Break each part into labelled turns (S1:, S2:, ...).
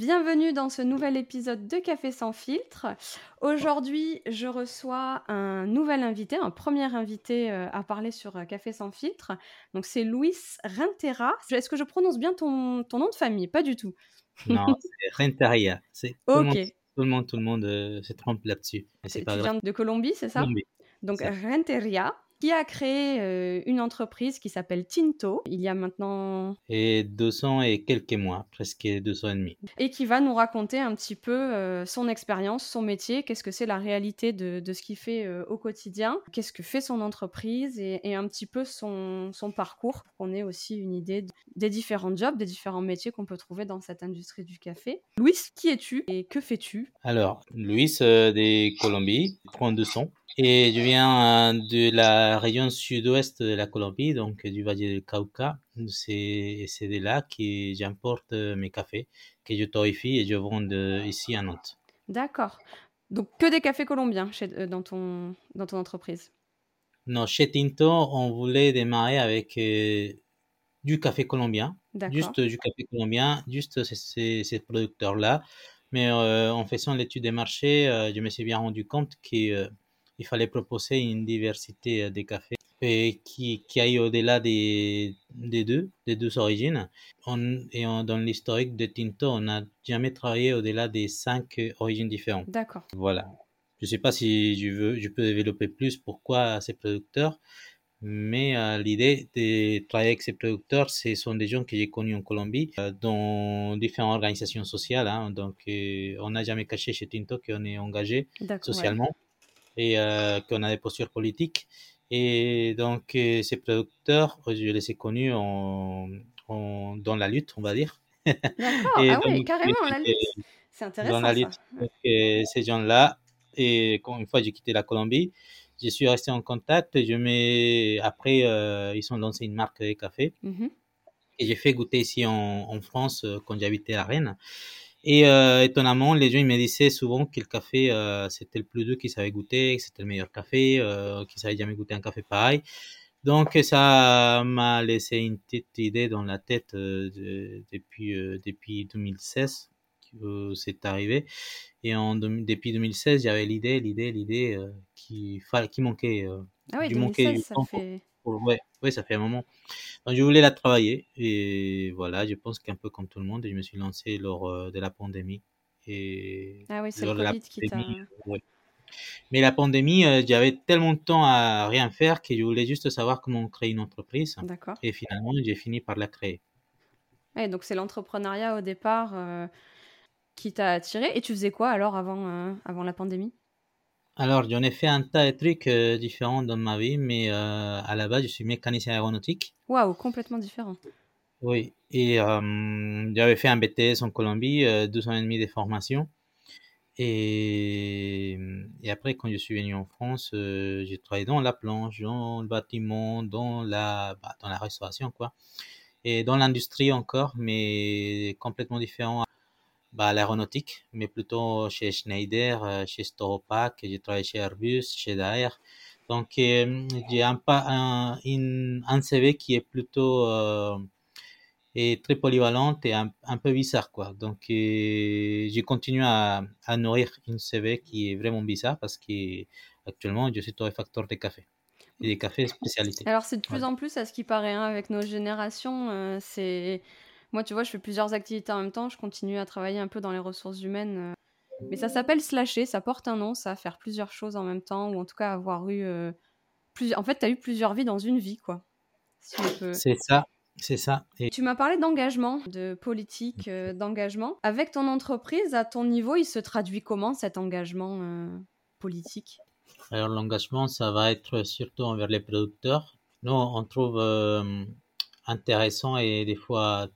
S1: Bienvenue dans ce nouvel épisode de Café sans filtre. Aujourd'hui, je reçois un nouvel invité, un premier invité euh, à parler sur euh, Café sans filtre. Donc c'est Luis Rentera. Est-ce que je prononce bien ton, ton, nom de famille? Pas du tout.
S2: Non, c'est Renteria. C'est ok. Tout le monde, tout le monde, euh, se trompe là-dessus.
S1: Tu viens de Colombie, c'est ça?
S2: Colombie.
S1: Donc Renteria qui a créé euh, une entreprise qui s'appelle Tinto, il y a maintenant...
S2: Et 200 et quelques mois, presque 200 et demi.
S1: Et qui va nous raconter un petit peu euh, son expérience, son métier, qu'est-ce que c'est la réalité de, de ce qu'il fait euh, au quotidien, qu'est-ce que fait son entreprise et, et un petit peu son, son parcours, pour qu'on ait aussi une idée des différents jobs, des différents métiers qu'on peut trouver dans cette industrie du café. Louis, qui es-tu et que fais-tu?
S2: Alors, Louis des Colombie, prends 200. Et je viens de la région sud-ouest de la Colombie, donc du Valle del Cauca. C'est de là que j'importe mes cafés, que je torréfie et je vends ici à Nantes.
S1: D'accord. Donc que des cafés colombiens chez, euh, dans, ton, dans ton entreprise?
S2: Non, chez Tinto, on voulait démarrer avec euh, du café colombien, juste du café colombien, juste ces, ces, producteurs-là. Mais euh, en faisant l'étude des marchés, je me suis bien rendu compte que il fallait proposer une diversité euh, des cafés et qui, qui aille au-delà des, des, deux, des deux origines. et dans l'historique de Tinto, on n'a jamais travaillé au-delà des cinq origines différentes.
S1: D'accord.
S2: Voilà. Je ne sais pas si je, veux, je peux développer plus pourquoi ces producteurs, mais euh, l'idée de travailler avec ces producteurs, ce sont des gens que j'ai connus en Colombie, euh, dans différentes organisations sociales. Hein. donc, on n'a jamais caché chez Tinto qu'on est engagé socialement et euh, qu'on a des postures politiques. Et donc, euh, ces producteurs, je les ai connus en, dans la lutte, on va dire.
S1: D'accord, ah oui, carrément, la lutte. C'est intéressant. Dans la lutte,
S2: euh, ces gens-là, et une fois j'ai quitté la Colombie, je suis resté en contact. Je mets... Après, ils ont lancé une marque de café. Mm Et j'ai fait goûter ici en, en France quand j'habitais à Rennes. Et euh, étonnamment, les gens ils me disaient souvent que le café, euh, c'était le plus doux qu'ils savaient goûter, que c'était le meilleur café, euh, qu'ils n'avaient jamais goûté un café pareil. Donc ça m'a laissé une petite idée dans la tête de, depuis, depuis 2016 que c'est arrivé. Et en, depuis 2016, j'avais l'idée, l'idée, l'idée qui, qui manquait.
S1: ah oui, 2016, ça fait...
S2: ouais, ouais, ça fait un moment. Donc, je voulais la travailler et voilà, je pense qu'un peu comme tout le monde, je me suis lancé lors euh, de la pandémie. Et
S1: ah oui, c'est le Covid qui t'a...
S2: Mais la pandémie, euh, j'avais tellement de temps à rien faire que je voulais juste savoir comment créer une entreprise.
S1: D'accord.
S2: Et finalement, j'ai fini par la créer.
S1: Ouais, donc c'est l'entrepreneuriat au départ euh, qui t'a attiré. Et tu faisais quoi alors avant, avant la pandémie?
S2: Alors, j'en ai fait un tas de trucs euh, différents dans ma vie, mais euh, à la base, je suis mécanicien aéronautique.
S1: Waouh, complètement différent.
S2: Oui, et euh, j'avais fait un BTS en Colombie, deux ans et demi de formation. Et, et, après, quand je suis venu en France, j'ai travaillé dans la planche, dans le bâtiment, dans la, bah, dans la restauration, quoi. Et dans l'industrie encore, mais complètement différent bah, l'aéronautique, mais plutôt chez Schneider, euh, chez Storopac, j'ai travaillé chez Airbus, chez Daer. Donc, euh, j'ai un, un, un, CV qui est plutôt euh, est très polyvalent et un, un, peu bizarre, quoi. Donc, j'ai continué à, à, nourrir une CV qui est vraiment bizarre parce qu'actuellement, je suis torréfacteur de café et des cafés spécialités.
S1: Alors, c'est de plus en plus à ce qui paraît, hein, avec nos générations, c'est moi, tu vois, je fais plusieurs activités en même temps. Je continue à travailler un peu dans les ressources humaines. Euh. Mais ça s'appelle slasher, ça porte un nom, ça, faire plusieurs choses en même temps, ou en tout cas avoir eu. Euh, plusieurs... En fait, tu as eu plusieurs vies dans une vie, quoi.
S2: C'est ça. C'est ça.
S1: Et... Tu m'as parlé d'engagement, de politique, euh, d'engagement. Avec ton entreprise, à ton niveau, il se traduit comment cet engagement euh, politique?
S2: Alors l'engagement, ça va être surtout envers les producteurs. Nous, on trouve euh, intéressant et des fois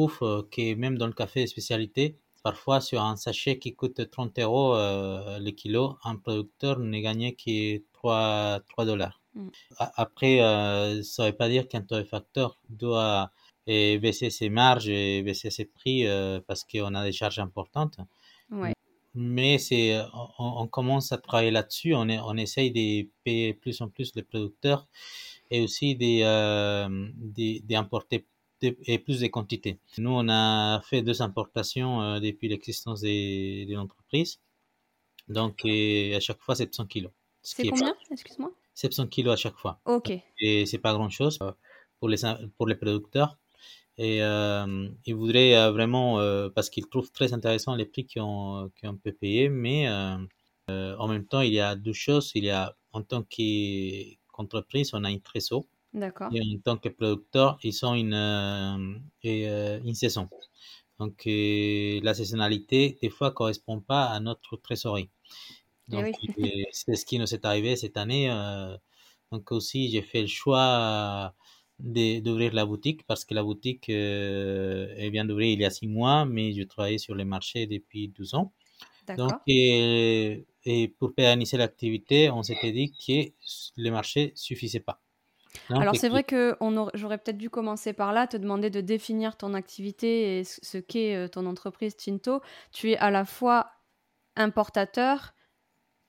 S2: ouf que même dans le café spécialité, parfois sur un sachet qui coûte 30 euros le kilo, un producteur n'est gagné que 3, 3 dollars. Mm. Après, euh, ça ne veut pas dire qu'un torréfacteur doit baisser ses marges et baisser ses prix euh, parce qu'on a des charges importantes. Mais c'est, on, commence à travailler là-dessus. On, on essaye de payer plus en plus les producteurs et aussi d'importer euh, et plus de quantités. Nous, on a fait deux importations depuis l'existence de, l'entreprise. Donc, à chaque fois, 700 kilos.
S1: C'est combien? Excuse-moi
S2: 700 kilos à chaque fois.
S1: Ok.
S2: Et c'est pas grand chose euh, pour les, pour les producteurs. Et euh, ils voudraient euh, vraiment, parce qu'ils trouvent très intéressant les prix qu'on peut payer, mais en même temps, il y a deux choses. Il y a, en tant qu'entreprise, on a une trésor.
S1: D'accord.
S2: Et en tant que producteur, ils ont une, une saison. Donc, la saisonnalité, des fois, correspond pas à notre trésorerie. Donc, c'est ce qui nous est arrivé cette année. Euh, donc aussi, j'ai fait le choix d'ouvrir la boutique parce que la boutique euh, elle vient d'ouvrir il y a six mois, mais je travaillais sur les marchés depuis 12 ans. Donc, et, pour pérenniser l'activité, on s'était dit que les marchés suffisaient pas.
S1: Alors c'est vrai que j'aurais peut-être dû commencer par là, te demander de définir ton activité et ce qu'est euh, ton entreprise Tinto. Tu es à la fois importateur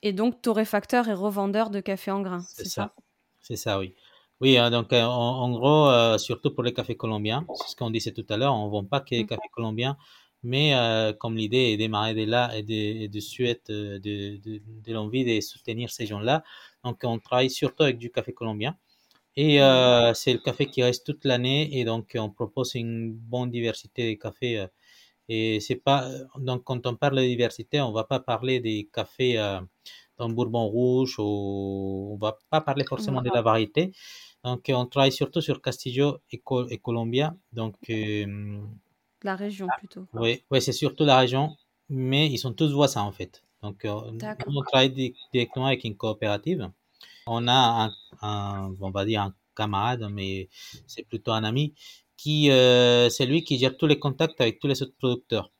S1: et donc torréfacteur et revendeur de café en grains.
S2: C'est ça, C'est ça, oui. Oui, hein, donc euh, en, gros, euh, surtout pour les cafés colombiens, c'est ce qu'on disait tout à l'heure, on ne vend pas que les mm. cafés colombiens, mais euh, comme l'idée est démarrer de là et de, de de, de, de l'envie de soutenir ces gens-là, donc on travaille surtout avec du café colombien. Et mm. c'est le café qui reste toute l'année et donc on propose une bonne diversité de cafés. et c'est pas donc quand on parle de diversité, on va pas parler des cafés un Bourbon rouge, ou on va pas parler forcément de la variété. Donc, on travaille surtout sur Castillo et, et Colombia. Donc, euh,
S1: la région plutôt.
S2: Oui, ouais, c'est surtout la région, mais ils sont tous voisins en fait. Donc, euh, on travaille directement avec une coopérative. On a un, on va dire un camarade, mais c'est plutôt un ami, qui euh, c'est lui qui gère tous les contacts avec tous les autres producteurs.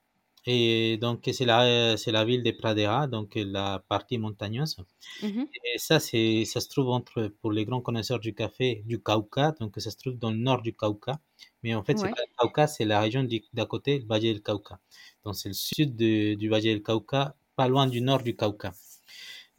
S2: Et donc, c'est la, c'est la ville de Pradera, donc la partie montagneuse. Mmh et ça, c'est, ça se trouve entre, pour les grands connaisseurs du café, du Cauca, donc ça se trouve dans le nord du Cauca. Mais en fait, c'est pas le Cauca, c'est la région d'à côté, le Valle del Cauca. Donc, c'est le sud du Valle del Cauca, pas loin du nord du Cauca.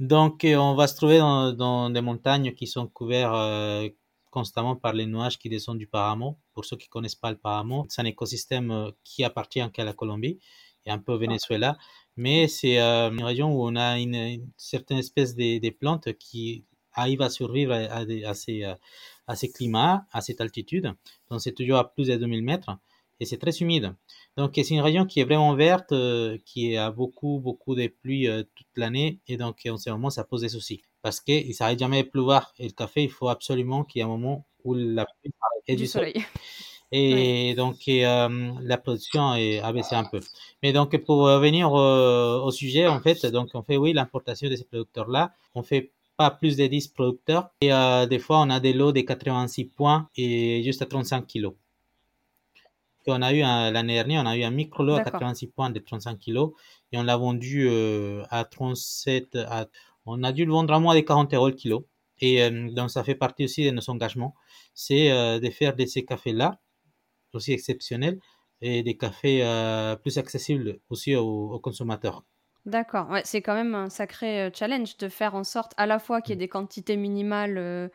S2: Donc, on va se trouver dans, dans des montagnes qui sont couvertes euh, constamment par les nuages qui descendent du Paramo. Pour ceux qui connaissent pas le Paramo, c'est un écosystème euh, qui appartient à la Colombie et un peu au Venezuela. Mais c'est euh, une région où on a une, certaine espèce de, plantes qui arrivent à survivre à, ces, euh, à ces climats, à cette altitude. Donc c'est toujours à plus de 2000 mètres et c'est très humide. Donc c'est une région qui est vraiment verte, euh, qui a beaucoup, beaucoup de pluie toute l'année et donc en ce moment ça pose des soucis. Parce qu'il ne s'arrête jamais de pleuvoir et le café, il faut absolument qu'il y ait un moment où la pluie et du, soleil. Et donc, euh, la production est abaissée un peu. Mais donc, pour revenir au, sujet, en fait, donc, on fait, oui, l'importation de ces producteurs-là. On fait pas plus de 10 producteurs. Et euh, des fois, on a des lots de 86 points et juste à 35 kilos. On a eu l'année dernière, on a eu un micro lot à 86 points de 35 kilos et on l'a vendu euh, à 37. À, on a dû le vendre à moins de 40 euros le kilo. Et donc, ça fait partie aussi de nos engagements. C'est de faire de ces cafés-là aussi exceptionnel et des cafés euh, plus accessibles aussi aux, consommateurs.
S1: D'accord, ouais, c'est quand même un sacré euh, challenge de faire en sorte à la fois qu'il y ait mm. des quantités minimales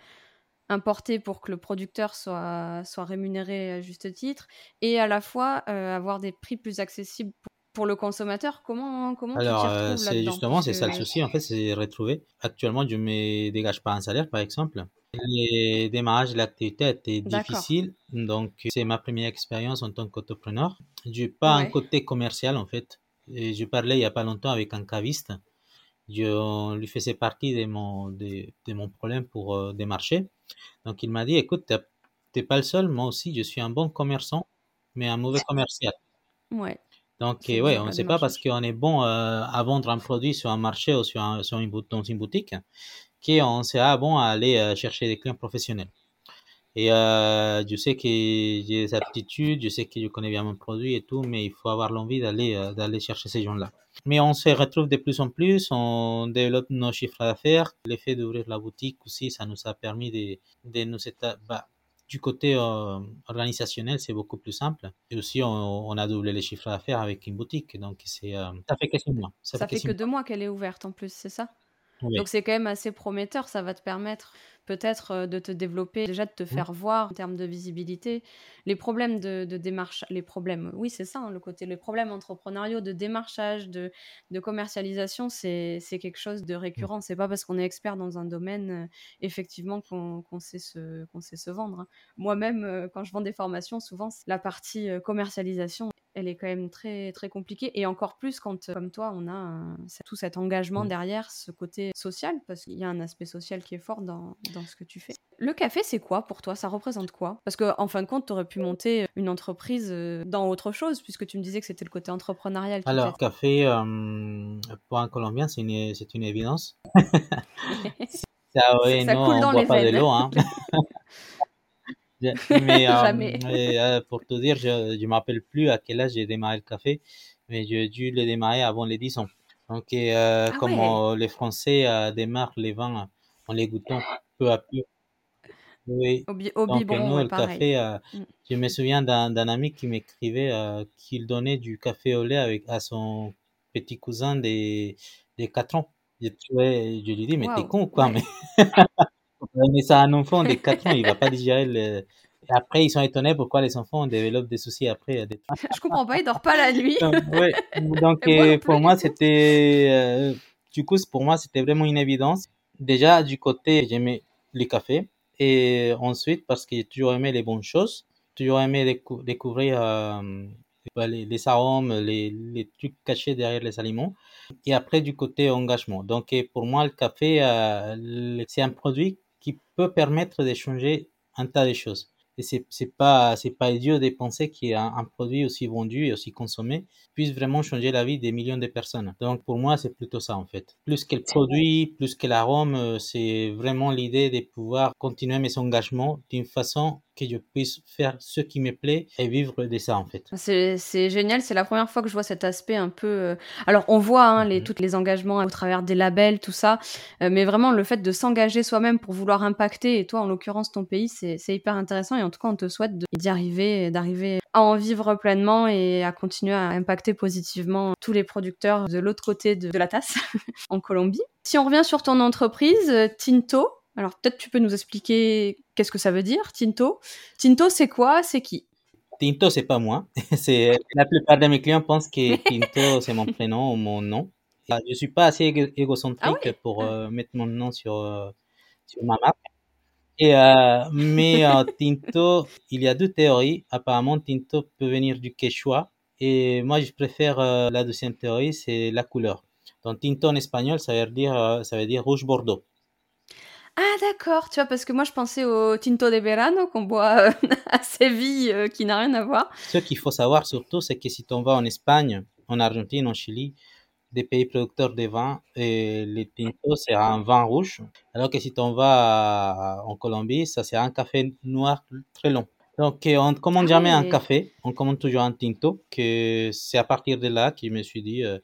S1: euh, importées pour que le producteur soit, soit rémunéré à juste titre et à la fois avoir des prix plus accessibles pour, le consommateur. Comment, comment
S2: Alors, c'est justement, c'est ça le souci, en fait, c'est retrouver. Actuellement, je ne me dégage pas un salaire, par exemple. Les démarrages de l'activité étaient difficiles, donc c'est ma première expérience en tant qu'entrepreneur. Je n'ai pas un côté commercial en fait. je parlais il n'y a pas longtemps avec un caviste. Je lui faisais partie de mon, de, mon problème pour euh, démarcher. Donc il m'a dit, écoute, t'es pas le seul, moi aussi, je suis un bon commerçant, mais un mauvais commercial.
S1: Ouais.
S2: Donc,
S1: C'est
S2: ouais, on ne sait pas parce qu'on est bon euh, à vendre un produit sur un marché ou sur, un- sur une, dans une boutique, qu'on sera bon à aller euh, chercher des clients professionnels. Et euh, je sais que j'ai des aptitudes, je sais que je connais bien mon produit et tout, mais il faut avoir l'envie d'aller euh, d'aller chercher ces gens-là. Mais on se retrouve de plus en plus, on développe nos chiffres d'affaires. L'effet d'ouvrir la boutique aussi, ça nous a permis de, de nous bah, du côté euh, organisationnel, c'est beaucoup plus simple. Et aussi, on, on a doublé les chiffres d'affaires avec une boutique, donc c'est euh, ça fait que six mois. Ça,
S1: Ça
S2: fait que
S1: deux mois qu'elle est ouverte en plus, c'est ça?
S2: Oui.
S1: Donc c'est quand même assez prometteur, ça va te permettre peut-être euh, de te développer, déjà de te
S2: Mmh.
S1: faire voir en termes de visibilité. Les problèmes de, de démarche, les problèmes, oui c'est ça, hein, le côté, les problèmes entrepreneuriaux de démarchage, de, de commercialisation, c'est quelque chose de récurrent. C'est pas parce qu'on est expert dans un domaine, euh, effectivement, qu'on sait, se, qu'on sait se vendre. hein. Moi-même, euh, quand je vends des formations, souvent c'est la partie euh, commercialisation elle est quand même très très compliquée et encore plus quand euh, comme toi on a un- tout cet engagement
S2: Mmh.
S1: derrière ce côté social parce qu'il y a un aspect social qui est fort dans, dans ce que tu fais. Le café c'est quoi pour toi? Ça représente quoi? Parce que en fin de compte tu aurais pu monter une entreprise euh, dans autre chose puisque tu me disais que c'était le côté entrepreneurial qui
S2: Alors, café, euh, pour un Colombien, c'est une, c'est une évidence. Ça, ouais,
S1: Ça
S2: non,
S1: coule
S2: on
S1: dans
S2: boit
S1: les
S2: pas de
S1: veines.
S2: l'eau, hein. Mais, euh,
S1: Jamais.
S2: euh, pour te dire, je ne m'appelle plus à quel âge j'ai démarré le café, mais j'ai dû le démarrer avant les 10 ans. Donc, euh,
S1: Ah
S2: comme
S1: ouais.
S2: les Français euh, démarrent les vins en les goûtant peu à peu. Oui.
S1: Au, bi- au
S2: Donc,
S1: biberon,
S2: nous, le
S1: pareil.
S2: café, euh,
S1: Mm.
S2: je me souviens d'un ami qui m'écrivait qu'il donnait du café au lait avec, à son petit cousin des, des 4 ans. Je, je lui dis, mais t'es con ou quoi?
S1: ouais.
S2: Mais mais ça, un enfant de 4 ans, il va pas digérer le... Après, ils sont étonnés pourquoi les enfants développent des soucis après. euh, Des...
S1: Je comprends pas, il dort pas la nuit.
S2: Donc, ouais. Donc,
S1: moi
S2: euh, pour moi, c'était, euh, du coup, pour moi, c'était vraiment une évidence. Déjà, du côté, j'aimais le café. Et ensuite, parce que j'ai toujours aimé les bonnes choses, toujours aimé décou- découvrir euh, bah, les, les arômes, les, les trucs cachés derrière les aliments. Et après, du côté engagement. Donc, pour moi, le café, euh, c'est un produit qui peut permettre d'échanger un tas de choses. Et c'est, c'est pas, c'est pas idiot de penser qu'un un produit aussi vendu et aussi consommé puisse vraiment changer la vie des millions de personnes. Donc, pour moi, c'est plutôt ça, en fait. Plus que le produit, plus que l'arôme, euh, c'est vraiment l'idée de pouvoir continuer mes engagements d'une façon que je puisse faire ce qui me plaît et vivre de ça, en fait.
S1: C'est génial, c'est la première fois que je vois cet aspect un peu. euh, Alors, on voit hein, les,
S2: Mhm.
S1: tous les engagements au travers des labels, tout ça, euh, mais vraiment le fait de s'engager soi-même pour vouloir impacter, et toi en l'occurrence ton pays, c'est hyper intéressant. Et en tout cas, on te souhaite d'y arriver, d'arriver à en vivre pleinement et à continuer à impacter positivement tous les producteurs de l'autre côté de, de la tasse, en Colombie. Si on revient sur ton entreprise, euh, Tinto, alors peut-être tu peux nous expliquer qu'est-ce que ça veut dire, Tinto? Tinto, c'est quoi? C'est qui?
S2: Tinto, c'est pas moi. C'est la plupart de mes clients pensent que Tinto, c'est mon prénom ou mon nom. Ah, Je suis pas assez égo- égocentrique
S1: Ah ouais?
S2: pour
S1: Ah.
S2: euh, mettre mon nom sur, euh, sur ma marque. Et, euh, mais Tinto, il y a deux théories. Apparemment, Tinto peut venir du quechua. Et moi, je préfère la deuxième théorie, c'est la couleur. Donc, Tinto en espagnol, ça veut dire, ça veut dire rouge bordeaux.
S1: Ah d'accord, tu vois, parce que moi je pensais au Tinto de Verano qu'on boit euh, à Séville, euh, qui n'a rien à voir.
S2: Ce qu'il faut savoir surtout, c'est que si tu vas en Espagne, en Argentine, en Chili, des pays producteurs de vin, et le tinto sera un vin rouge, alors que si tu vas en Colombie, ça sera un café noir très long. Donc, euh, on ne commande
S1: Ah
S2: jamais un café, on commande toujours un tinto, que c'est à partir de là que je me suis dit, euh,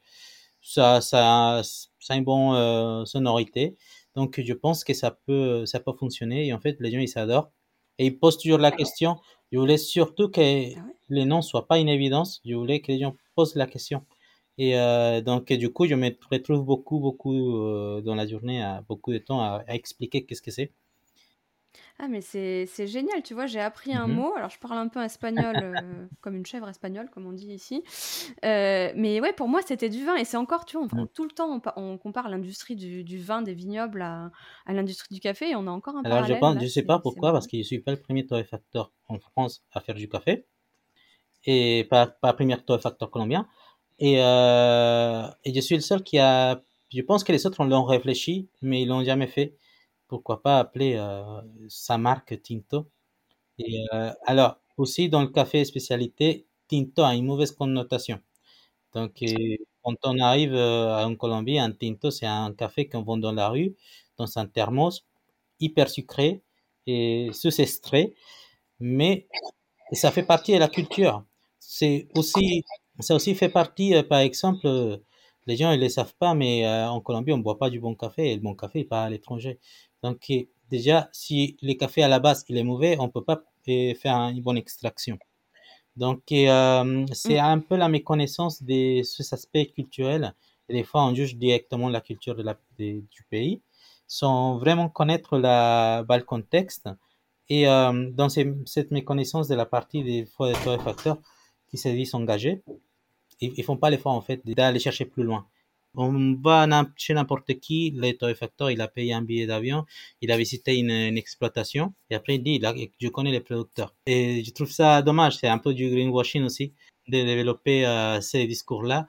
S2: ça, ça, ça a une bonne euh, sonorité. Donc, je pense que ça peut, ça peut fonctionner. Et en fait, les gens, ils s'adorent. Et ils posent toujours la question. Je voulais surtout que
S1: Ah
S2: les noms soient pas une évidence. Je voulais que les gens posent la question. Et euh, donc, du coup, je me retrouve beaucoup, beaucoup euh, dans la journée, à beaucoup de temps à, à expliquer qu'est-ce que c'est.
S1: Ah mais c'est génial, tu vois, j'ai appris un
S2: Mhm.
S1: mot, alors je parle un peu espagnol, euh, comme une chèvre espagnole, comme on dit ici. Euh, mais ouais, pour moi c'était du vin, et c'est encore, tu vois, on- tout le temps on, pa- on compare l'industrie du, du vin, des vignobles à, à l'industrie du café, et on a encore un
S2: Alors, je
S1: parallèle.
S2: pense,
S1: là,
S2: je sais pas pourquoi, parce que je suis pas le premier torréfacteur en France à faire du café, et pas, pas le premier torréfacteur colombien. Et, euh, et je suis le seul qui a. Je pense que les autres l'ont réfléchi, mais ils l'ont jamais fait. Pourquoi pas appeler euh, sa marque Tinto Et euh, alors, aussi dans le café spécialité, tinto a une mauvaise connotation. Donc, quand on arrive euh, en Colombie, un tinto, c'est un café qu'on vend dans la rue, dans un thermos, hyper sucré et sous extrait, mais ça fait partie de la culture. C'est aussi, ça aussi fait partie, par exemple, les gens ne le savent pas, mais en Colombie, on ne boit pas du bon café et le bon café n'est pas à l'étranger. Donc, déjà, si le café à la base il est mauvais, on ne peut pas faire une bonne extraction. Donc, euh, c'est mm. un peu la méconnaissance de ces aspects culturels. Et des fois, on juge directement la culture de la, du pays sans vraiment connaître la, bah, le contexte. Et euh, dans cette méconnaissance de la partie des fois des torréfacteurs qui se disent engagés, ils, ne font pas l'effort en fait d'aller chercher plus loin. On va chez n'importe qui, le torréfacteur, il a payé un billet d'avion, il a visité une, exploitation, et après il dit, je connais les producteurs. Et je trouve ça dommage, c'est un peu du greenwashing aussi, de développer euh, ces discours-là.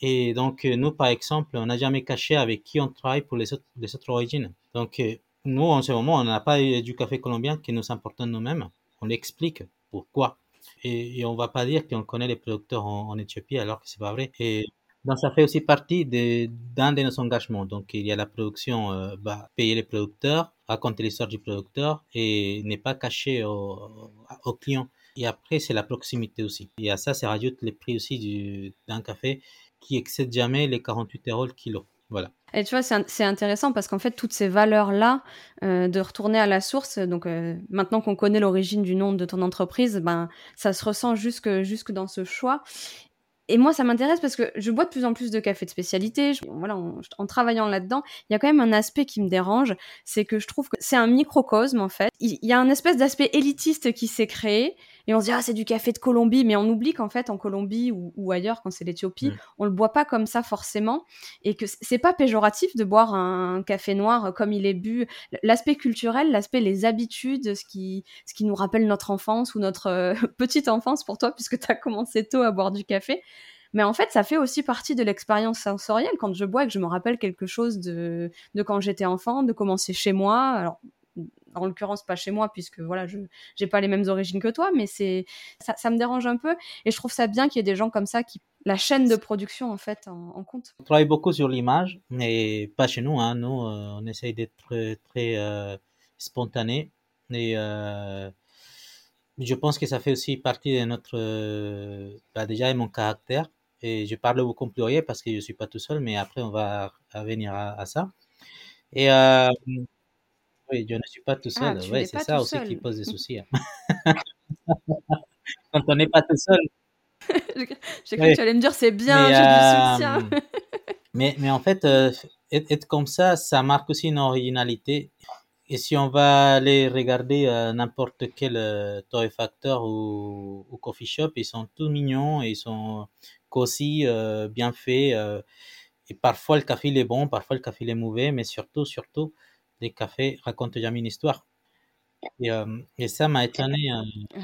S2: Et donc, euh, nous, par exemple, on n'a jamais caché avec qui on travaille pour les autres, origines. Donc, euh, nous, en ce moment, on n'a pas du café colombien qui nous importe nous-mêmes. On explique pourquoi. Et, on on va pas dire qu'on connaît les producteurs en, Éthiopie alors que c'est pas vrai. Et donc, ça fait aussi partie d'un de, nos engagements. Donc, il y a la production, euh, bah, payer les producteurs, raconter l'histoire du producteur et n'est pas caché aux au clients. Et après, c'est la proximité aussi. Et à ça, ça rajoute les prix aussi d'un café qui excède jamais les 48 euros le kilo. Voilà.
S1: Et tu vois, c'est intéressant parce qu'en fait, toutes ces valeurs-là, euh, de retourner à la source, donc euh, maintenant qu'on connaît l'origine du nom de ton entreprise, ben, ça se ressent jusque, jusque dans ce choix. Et moi, ça m'intéresse parce que je bois de plus en plus de café de spécialité. voilà, en, travaillant là-dedans, il y a quand même un aspect qui me dérange, c'est que je trouve que c'est un microcosme en fait. Il, y a un espèce d'aspect élitiste qui s'est créé et on se dit ah c'est du café de Colombie, mais on oublie qu'en fait en Colombie ou, ailleurs quand c'est l'Éthiopie, mm. on le boit pas comme ça forcément et que c'est pas péjoratif de boire un café noir comme il est bu. L'aspect culturel, l'aspect les habitudes, ce qui ce qui nous rappelle notre enfance ou notre euh, petite enfance pour toi puisque tu as commencé tôt à boire du café. Mais en fait, ça fait aussi partie de l'expérience sensorielle quand je bois et que je me rappelle quelque chose de, de quand j'étais enfant, de commencer chez moi. Alors, en l'occurrence pas chez moi puisque voilà je j'ai pas les mêmes origines que toi mais c'est ça, me dérange un peu et je trouve ça bien qu'il y ait des gens comme ça qui la chaîne de production en fait en, compte.
S2: On travaille beaucoup sur l'image mais pas chez nous hein. nous euh, on essaye d'être très, euh, spontané et euh, je pense que ça fait aussi partie de notre bah, déjà mon caractère et je parle beaucoup en pluriel parce que je suis pas tout seul mais après on va revenir à, à ça et oui, je ne suis pas tout seul. Ah, c'est ça aussi qui pose des soucis. Hein. Quand on n'est pas tout seul.
S1: J'ai cru que tu allais me dire c'est bien, j'ai du soutien.
S2: Euh, mais, mais en fait, euh, être, comme ça, ça marque aussi une originalité. Et si on va aller regarder euh, n'importe quel torréfacteur ou, ou, coffee shop, ils sont tous mignons, ils sont cosy, bien faits. et parfois le café il est bon, parfois le café il est mauvais, mais surtout, surtout, des cafés racontent jamais une histoire. Et, euh, et ça m'a étonné. Euh,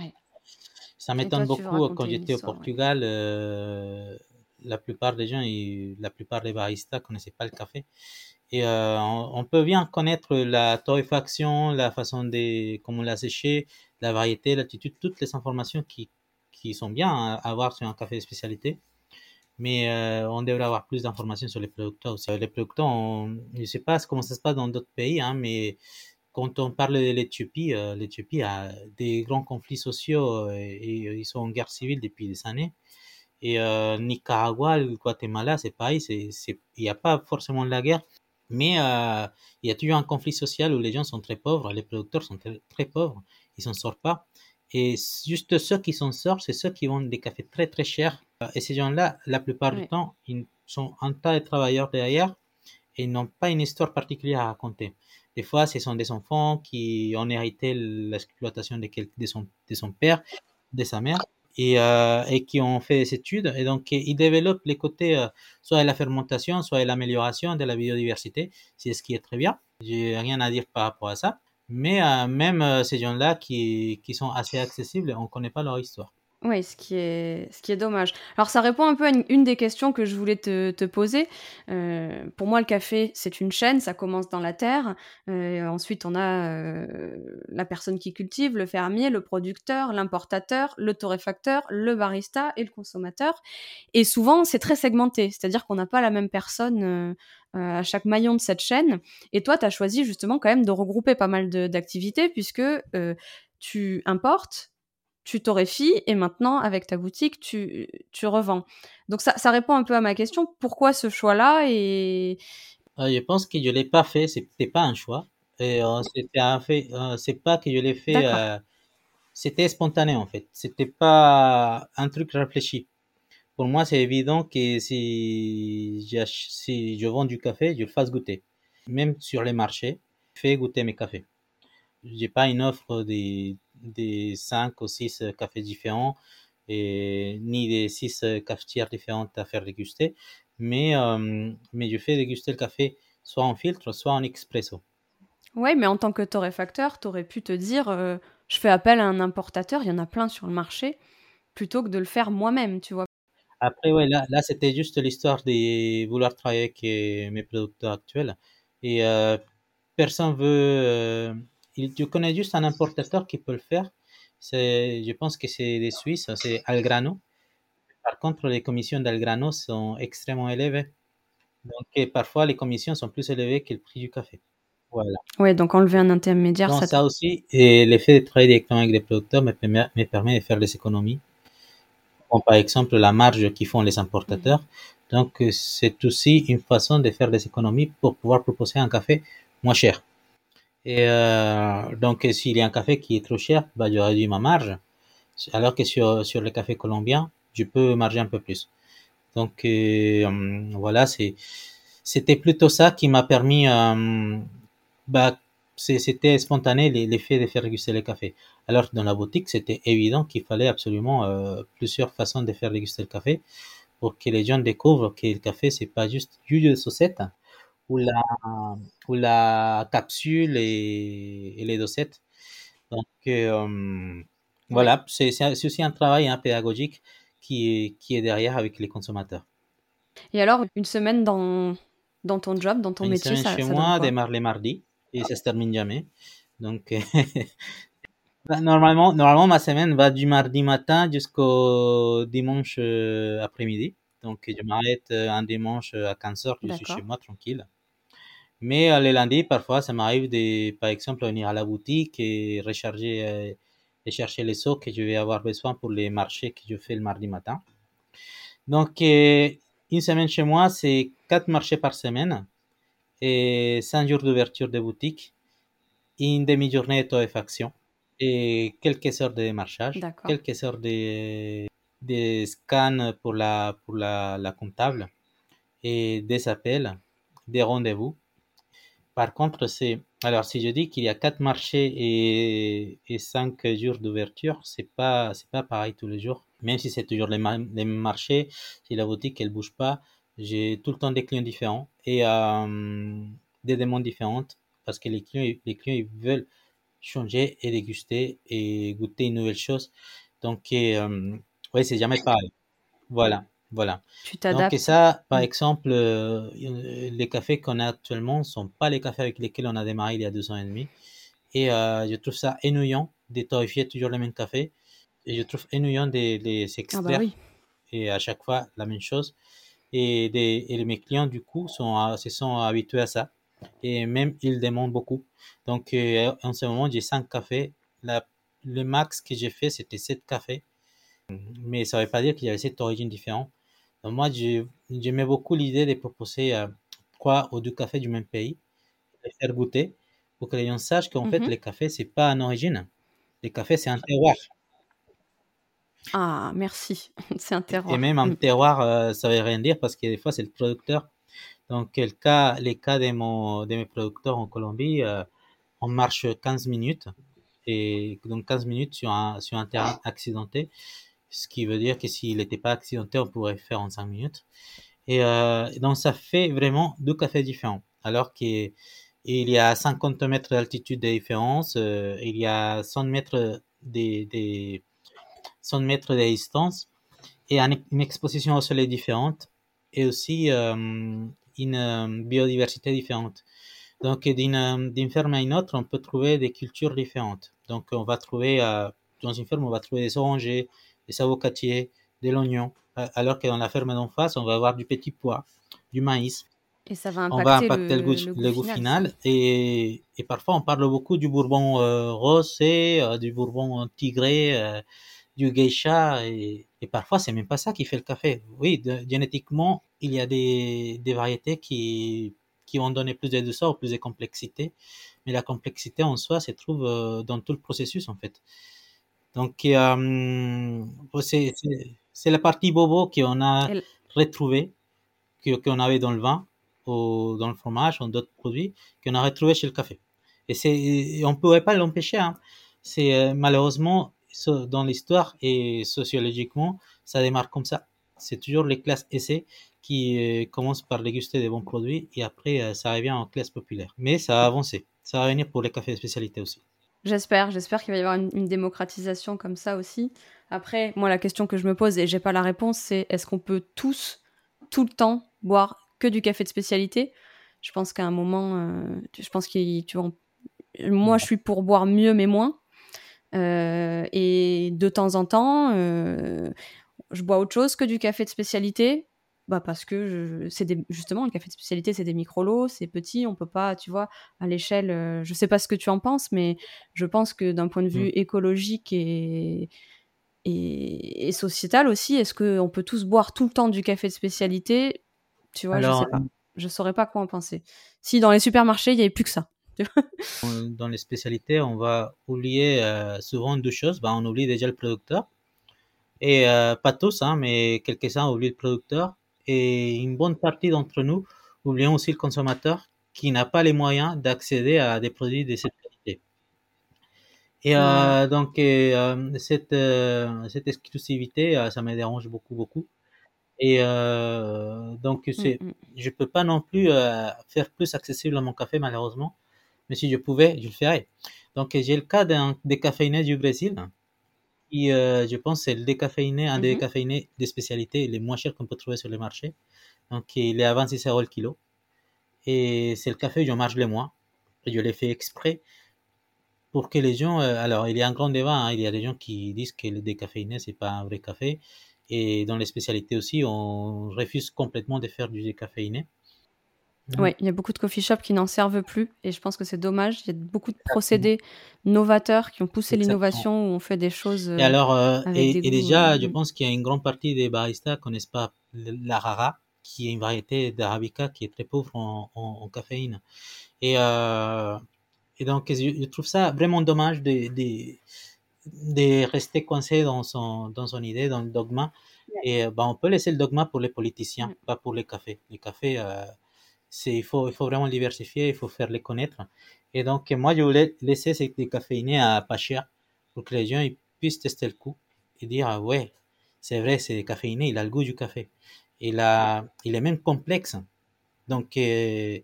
S2: ça m'étonne beaucoup quand j'étais au Portugal. Euh, la plupart des gens, et la plupart des baristas connaissaient pas le café. Et on, peut bien connaître la torréfaction, la façon de comment l'a séché, la variété, l'attitude, toutes les informations qui, qui sont bien à avoir sur un café de spécialité mais euh, on devrait avoir plus d'informations sur les producteurs aussi. Les producteurs, je ne sais pas comment ça se passe dans d'autres pays, hein, mais quand on parle de l'Éthiopie, euh, l'Éthiopie a des grands conflits sociaux euh, et, ils sont en guerre civile depuis des années. Et Nicaragua, le Guatemala, c'est pareil, il n'y a pas forcément de la guerre, mais il y a toujours un conflit social où les gens sont très pauvres, les producteurs sont très, très pauvres, ils s'en sortent pas. Et juste ceux qui s'en sortent, c'est ceux qui vendent des cafés très très chers. Et ces gens-là, la plupart du temps, ils sont un tas de travailleurs derrière et n'ont pas une histoire particulière à raconter. Des fois, ce sont des enfants qui ont hérité l'exploitation de, de, son, de son père, de sa mère, et, euh, et, qui ont fait des études. Et donc, ils développent les côtés, euh, soit la fermentation, soit l'amélioration de la biodiversité, c'est ce qui est très bien. J'ai rien à dire par rapport à ça. Mais euh, même euh, ces gens-là qui, qui, sont assez accessibles, on ne connaît pas leur histoire.
S1: Oui, ce qui est ce qui est dommage. Alors ça répond un peu à une des questions que je voulais te te poser. Heu, pour moi, le café, c'est une chaîne, ça commence dans la terre, heu, ensuite on a, heu, la personne qui cultive, le fermier, le producteur, l'importateur, le torréfacteur, le barista et le consommateur et souvent, c'est très segmenté. C'est-à-dire qu'on n'a pas la même personne, heu heu, à chaque maillon de cette chaîne et toi, tu as choisi justement quand même de regrouper pas mal d'activités puisque, heu, tu importes, tu torréfies et maintenant avec ta boutique, tu tu revends. Donc ça ça répond un peu à ma question, pourquoi ce choix-là et
S2: Euh, je pense que je l'ai pas fait, c'était pas un choix. Et euh, c'était un fait, euh, c'est pas que je l'ai fait, euh, c'était spontané en fait. C'était pas un truc réfléchi. Pour moi, c'est évident que si, si je vends du café, je le fasse goûter. Même sur les marchés, je fais goûter mes cafés. J'ai pas une offre des, des 5 ou 6 cafés différents et ni des 6 cafetières différentes à faire déguster, mais, euh, mais je fais déguster le café soit en filtre, soit en expresso.
S1: ouais, mais en tant que torréfacteur, tu aurais pu te dire, «Je fais appel à un importateur», il y en a plein sur le marché, plutôt que de le faire moi-même, tu vois?
S2: Après, ouais, là, là c'était juste l'histoire de vouloir travailler avec euh, mes producteurs actuels. Et euh, personne veut. Il, tu connais juste un importateur qui peut le faire. Je pense que c'est des Suisses, c'est Algrano. Par contre, les commissions d'Algrano sont extrêmement élevées. Donc, parfois, les commissions sont plus élevées que le prix du café. Voilà.
S1: Ouais, donc enlever un intermédiaire,
S2: Donc,
S1: ça
S2: ça aussi, et l'effet de travailler directement avec des producteurs me permet, me permet de faire des économies. Comme par exemple la marge qu'ils font les
S1: mmh
S2: importateurs. Donc, euh, c'est aussi une façon de faire des économies pour pouvoir proposer un café moins cher. Et euh, donc, euh, s'il y a un café qui est trop cher, bah, je réduis ma marge. Alors que sur, sur le café colombien, je peux marger un peu plus. Donc, euh, hum, voilà, c'est, c'était plutôt ça qui m'a permis, euh, bah, c'était spontané l'e- l'effet de faire déguster le café. Alors, dans la boutique, c'était évident qu'il fallait absolument euh, plusieurs façons de faire déguster le café pour que les gens découvrent que le café, c'est pas juste du de saucette ou la, ou la capsule et, et les dosettes. Donc, euh, voilà, c'est aussi un travail hein, pédagogique qui est, qui est derrière avec les consommateurs.
S1: et alors une semaine dans dans ton job, dans ton
S2: Une
S1: métier,
S2: semaine
S1: ça
S2: chez
S1: ça
S2: moi démarre les mardis et ça se termine jamais. Donc, bah, normalement, normalement, ma semaine va du mardi matin jusqu'au dimanche euh, après-midi. Donc, je m'arrête euh, un dimanche à 15 heures, je suis chez moi tranquille. Mais euh, les lundis, parfois, ça m'arrive de, par exemple, venir à la boutique et recharger euh, et chercher les seaux que je vais avoir besoin pour les marchés que je fais le mardi matin. Donc, euh, une semaine chez moi, c'est quatre marchés par semaine et cinq jours d'ouverture de boutique, une demi-journée de torréfaction et quelques heures de
S1: D'accord.
S2: quelques heures de, de scan pour la, pour la, la comptable et des appels, des rendez-vous. Par contre, c'est alors si je dis qu'il y a quatre marchés et, et cinq jours d'ouverture, c'est pas c'est pas pareil tous les jours. Même si c'est toujours les mêmes marchés, si la boutique elle bouge pas, j'ai tout le temps des clients différents et euh, des demandes différentes parce que les clients les clients ils veulent changer et déguster et goûter une nouvelle chose. Donc euh, ouais, c'est jamais pareil. Voilà, voilà.
S1: Tu
S2: Donc, et ça, par
S1: Mmh.
S2: exemple, euh, les cafés qu'on a actuellement ne sont pas les cafés avec lesquels on a démarré il y a deux ans et demi. Et euh, je trouve ça ennuyant de torréfier toujours le même café. Et je trouve ennuyant de les
S1: Ah bah oui.
S2: et à chaque fois la même chose. Et, des, et mes clients, du coup, sont, à- se sont habitués à ça. Et même, ils demandent beaucoup. Donc, euh, en ce moment, j'ai cinq cafés. La, le max que j'ai fait, c'était sept cafés. Mais ça ne veut pas dire qu'il y avait sept origines différentes. Donc, moi, j'ai- j'aimais beaucoup l'idée de proposer euh, trois ou deux cafés du même pays, les faire goûter, pour que les gens sachent qu'en fait,
S1: Mmh
S2: les cafés, c'est pas un origine. Les cafés, c'est un terroir.
S1: Ah merci, c'est un
S2: Et
S1: terroir.
S2: même un
S1: Mmh.
S2: terroir, euh, ça veut rien dire parce que des fois, c'est le producteur. Donc, le cas, les cas de, mon, de mes producteurs en Colombie, euh, on marche 15 minutes. Et donc 15 minutes sur un, sur un terrain accidenté, ce qui veut dire que s'il n'était pas accidenté, on pourrait faire en 5 minutes. Et euh, donc ça fait vraiment deux cafés différents. Alors qu'il y a 50 mètres d'altitude de différence, euh, il y a 100 mètres des, des, 100 mètres de distance et une exposition au soleil différente et aussi une biodiversité différente. Donc, d'une ferme à une autre, on peut trouver des cultures différentes. Donc, on va trouver, dans une ferme, on va trouver des orangers, des avocatiers, de l'oignon, alors que dans la ferme d'en face, on va avoir du petit pois, du maïs.
S1: Et ça va impacter, on va impacter
S2: le, goût, final. Et, et, parfois, on parle beaucoup du bourbon euh, rosé, euh, du bourbon tigré, euh, du geisha. Et, et parfois, c'est même pas ça qui fait le café. Oui, génétiquement, il y a des, des variétés qui, qui vont donner plus de douceur, plus de complexité. Mais la complexité en soi se trouve dans tout le processus, en fait. Donc, c'est la partie bobo qu'on a retrouvé, qu'on avait dans le vin ou dans le fromage ou d'autres produits qu'on a retrouvé chez le café. Et c'est, on ne pouvait pas l'empêcher. Hein. C'est euh, malheureusement dans l'histoire et sociologiquement, ça démarre comme ça. C'est toujours les classes essais qui euh, commencent par déguster des bons produits et après euh, ça revient en classe populaire. Mais ça a avancé. Ça va venir pour les cafés de spécialité aussi.
S1: J'espère, j'espère qu'il va y avoir une, démocratisation comme ça aussi. Après, moi, la question que je me pose et j'ai pas la réponse, c'est est-ce qu'on peut tous, tout le temps, boire que du café de spécialité? Je pense qu'à un moment, euh, je pense qu'il, moi je suis pour boire mieux mais moins. Euh, et de temps en temps, euh, je bois autre chose que du café de spécialité. Bah parce que c'est justement le café de spécialité, c'est des micro-lots, c'est petit, on peut pas, tu vois, à l'échelle. je sais pas ce que tu en penses, mais je pense que d'un point de vue mm. écologique et, et, et sociétal aussi, est-ce qu'on peut tous boire tout le temps du café de spécialité? Tu vois, je sais pas. Je saurais pas quoi en penser. Si dans les supermarchés, il n'y avait plus que ça.
S2: dans les spécialités, on va oublier euh, souvent deux choses. Bah, on oublie déjà le producteur. Et euh, pas tous, hein, mais quelques-uns oublient le producteur. Et une bonne partie d'entre nous oublions aussi le consommateur qui n'a pas les moyens d'accéder à des produits de cette qualité. Et euh, donc, cette, cette exclusivité, ça me dérange beaucoup, beaucoup. Et euh, donc, c'est, mmh. je peux pas non plus euh, faire plus accessible à mon café, malheureusement. Mais si je pouvais, je le ferais. Donc, j'ai le cas d'un décaféiné du Brésil, qui, euh, je pense, c'est le décaféiné, un des décaféinés des spécialités les moins chers qu'on peut trouver sur le marché. Donc, il est à 26 euros le kilo. Et c'est le café où je marche le moins. Et je l'ai fait exprès pour que les gens. alors, il y a un grand débat. Hein. il y a des gens qui disent que le décaféiné, c'est pas un vrai café. Et dans les spécialités aussi, on refuse complètement de faire du décaféiné.
S1: Oui, il y a beaucoup de coffee shops qui n'en servent plus et je pense que c'est dommage. Il y a beaucoup de procédés novateurs qui ont poussé l'innovation où on fait des choses.
S2: Et alors, euh, et, déjà, je pense qu'il y a une grande partie des baristas qui connaissent pas la rara, qui est une variété d'arabica qui est très pauvre en, caféine. Et, euh, et donc, je, trouve ça vraiment dommage de, de de rester coincé dans son, dans son idée, dans le dogma. Et bah, on peut laisser le dogma pour les politiciens, pas pour les cafés. Les cafés, euh, il, faut, il faut vraiment diversifier, il faut faire les connaître. Et donc, moi, je voulais laisser ces décaféinés à pas cher pour que les gens ils puissent tester le coup et dire, ah ouais, c'est vrai, c'est décaféiné, il a le goût du café. Et là, il est même complexe. Donc, euh,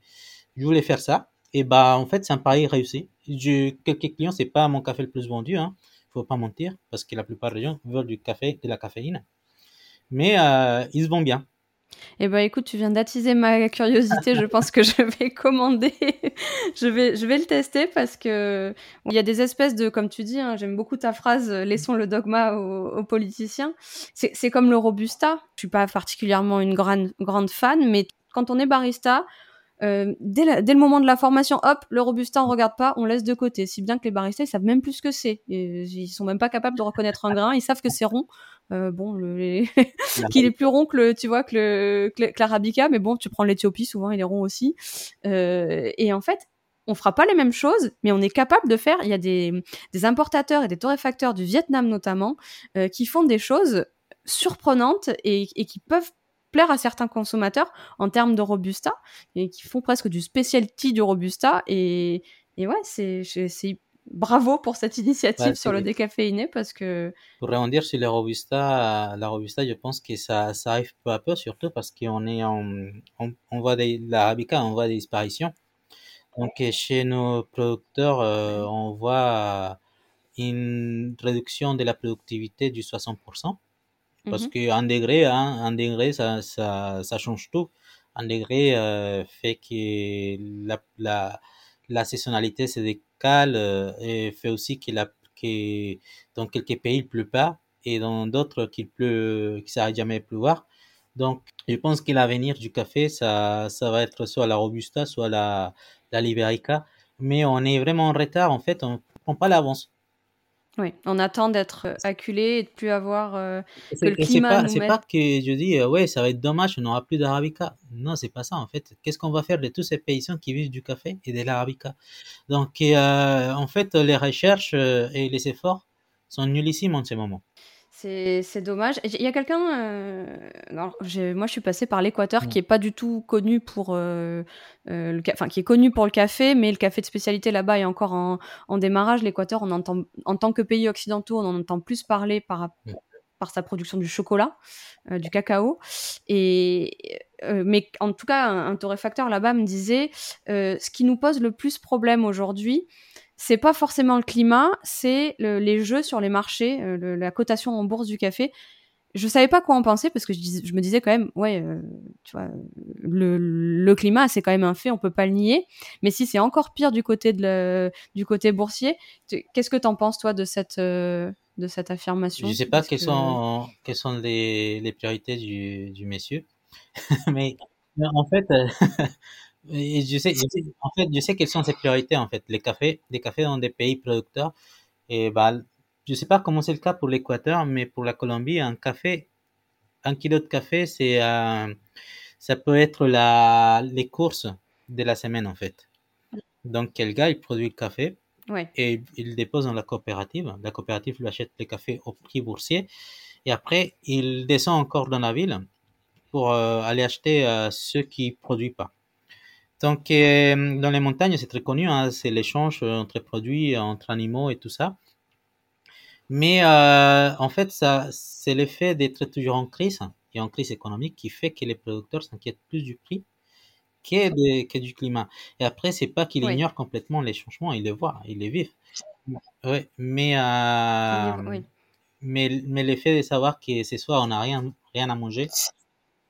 S2: je voulais faire ça. Et bah, en fait, c'est un pari réussi. J'ai quelques clients, c'est pas mon café le plus vendu, hein faut pas mentir, parce que la plupart des gens veulent du café, de la caféine. Mais euh, ils se vont bien.
S1: Eh ben écoute, tu viens d'attiser ma curiosité. je pense que je vais commander. je vais, je vais le tester parce que il y a des espèces de, comme tu dis, hein, j'aime beaucoup ta phrase. Laissons le dogma aux, politiciens. C'est comme le robusta. Je suis pas particulièrement une grande, grande fan, mais quand on est barista, euh, dès, le moment de la formation, hop, le robusta, on regarde pas, on laisse de côté. Si bien que les baristas, ils savent même plus ce que c'est. Ils sont même pas capables de reconnaître un grain. Ils savent que c'est rond. Euh, bon, le, qu'il est plus rond que le, tu vois, que le, que l'arabica, mais bon, tu prends l'Éthiopie, souvent il est rond aussi. Euh, et en fait, on fera pas les mêmes choses, mais on est capable de faire. Il y a des, des importateurs et des torréfacteurs du Vietnam notamment euh, qui font des choses surprenantes et, et qui peuvent plaire à certains consommateurs en termes de robusta et qui font presque du specialty du robusta et, et ouais c'est bravo pour cette initiative sur le décaféiné parce que
S2: pour dire sur le robusta la robusta je pense que ça, ça arrive peu à peu surtout parce qu'on est en on, voit des l'arabica on voit des disparitions donc chez nos producteurs euh, on voit une réduction de la productivité du 60%. Parce
S1: Mhm.
S2: qu'un degré, hein, un degré, ça, ça, ça change tout. Un degré euh, fait que la, la, la saisonnalité se décale euh, et fait aussi que, la, que dans quelques pays, il pleut pas et dans d'autres, qu'il pleut, qu'il s'arrête jamais de pleuvoir. Donc, je pense que l'avenir du café, ça, ça va être soit la Robusta, soit la, la Liberica. Mais on est vraiment en retard, en fait, on ne prend pas l'avance.
S1: Oui, on attend d'être acculé et de plus avoir euh, que le
S2: c'est
S1: climat
S2: pas, c'est pas que je dis, euh, ouais, ça va être dommage, on n'aura plus d'Arabica. Non, c'est pas ça, en fait. Qu'est-ce qu'on va faire de tous ces paysans qui vivent du café et de l'Arabica? Donc, euh, en fait, les recherches euh, et les efforts sont nullissimes en ce moment.
S1: C'est dommage. Il y a quelqu'un, euh, moi je suis passée par l'Équateur
S2: Mm.
S1: qui est pas du tout connu pour, euh, euh, le enfin qui est connu pour le café, mais le café de spécialité là-bas est encore en, en démarrage. L'Équateur, on entend, en tant que pays occidentaux, on en entend plus parler par,
S2: Mm.
S1: par sa production du chocolat, euh, du cacao. Et, euh, mais en tout cas, un, un torréfacteur là-bas me disait, euh, ce qui nous pose le plus problème aujourd'hui, c'est pas forcément le climat, c'est le- les jeux sur les marchés, euh, le- la cotation en bourse du café. Je savais pas quoi en penser parce que je, dis- je me disais quand même, ouais, euh, tu vois, le, le climat c'est quand même un fait, on peut pas le nier. Mais si c'est encore pire du côté de du côté boursier, tu- qu'est-ce que t'en penses toi de cette euh, de cette affirmation?
S2: Je sais pas quelles
S1: que-
S2: sont, quelles sont les, les priorités du, du monsieur, mais en fait, et je sais, je sais- en fait, je sais quelles sont ses priorités, en fait. Les cafés, les cafés dans des pays producteurs, et bah, je sais pas comment c'est le cas pour l'Équateur, mais pour la Colombie, un café, un kilo de café, c'est, euh, ça peut être la, les courses de la semaine, en fait. Donc, quel gars, il produit le café,
S1: Ouais.
S2: et il le dépose dans la coopérative. La coopérative lui achète les cafés au prix boursier. Et après, il descend encore dans la ville pour euh, aller acheter euh, ceux qui ne produisent pas. Donc, euh, dans les montagnes, c'est très connu, hein, c'est l'échange entre produits, entre animaux et tout ça. Mais euh, en fait, ça, c'est l'effet d'être toujours en crise et en crise économique qui fait que les producteurs s'inquiètent plus du prix que, de- que du climat. Et après, c'est pas qu'ils
S1: Oui.
S2: ignorent complètement les changements, ils les voient, ils les vivent. Ouais, mais, euh,
S1: Oui.
S2: mais, mais le fait de savoir que ce soir on n'a rien, rien à manger,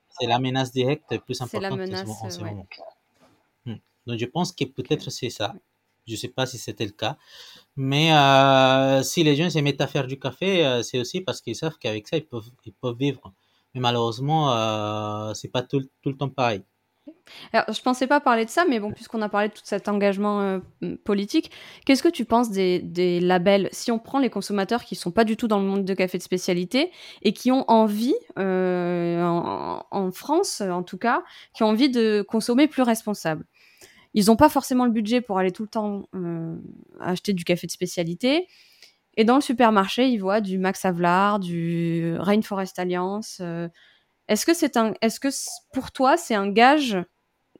S2: c'est la menace directe plus
S1: la
S2: importante en ce-
S1: menace,
S2: en ce
S1: ouais.
S2: moment. Donc je pense que peut-être c'est ça. Je sais pas si c'était le cas. Mais euh, si les gens se à faire du café, euh, c'est aussi parce qu'ils savent qu'avec ça, ils peuvent, vivre. Mais malheureusement, euh, c'est pas tout, le- temps pareil.
S1: Alors, je pensais pas parler de ça, mais bon, puisqu'on a parlé de tout cet engagement euh, politique, qu'est-ce que tu penses des, labels? Si on prend les consommateurs qui sont pas du tout dans le monde de café de spécialité et qui ont envie, en, en France en tout cas, qui ont envie de consommer plus responsable. Ils n'ont pas forcément le budget pour aller tout le temps euh, acheter du café de spécialité. Et dans le supermarché, ils voient du Max Havelaar, du Rainforest Alliance. euh, est-ce que c'est un, est-ce que pour toi c'est un gage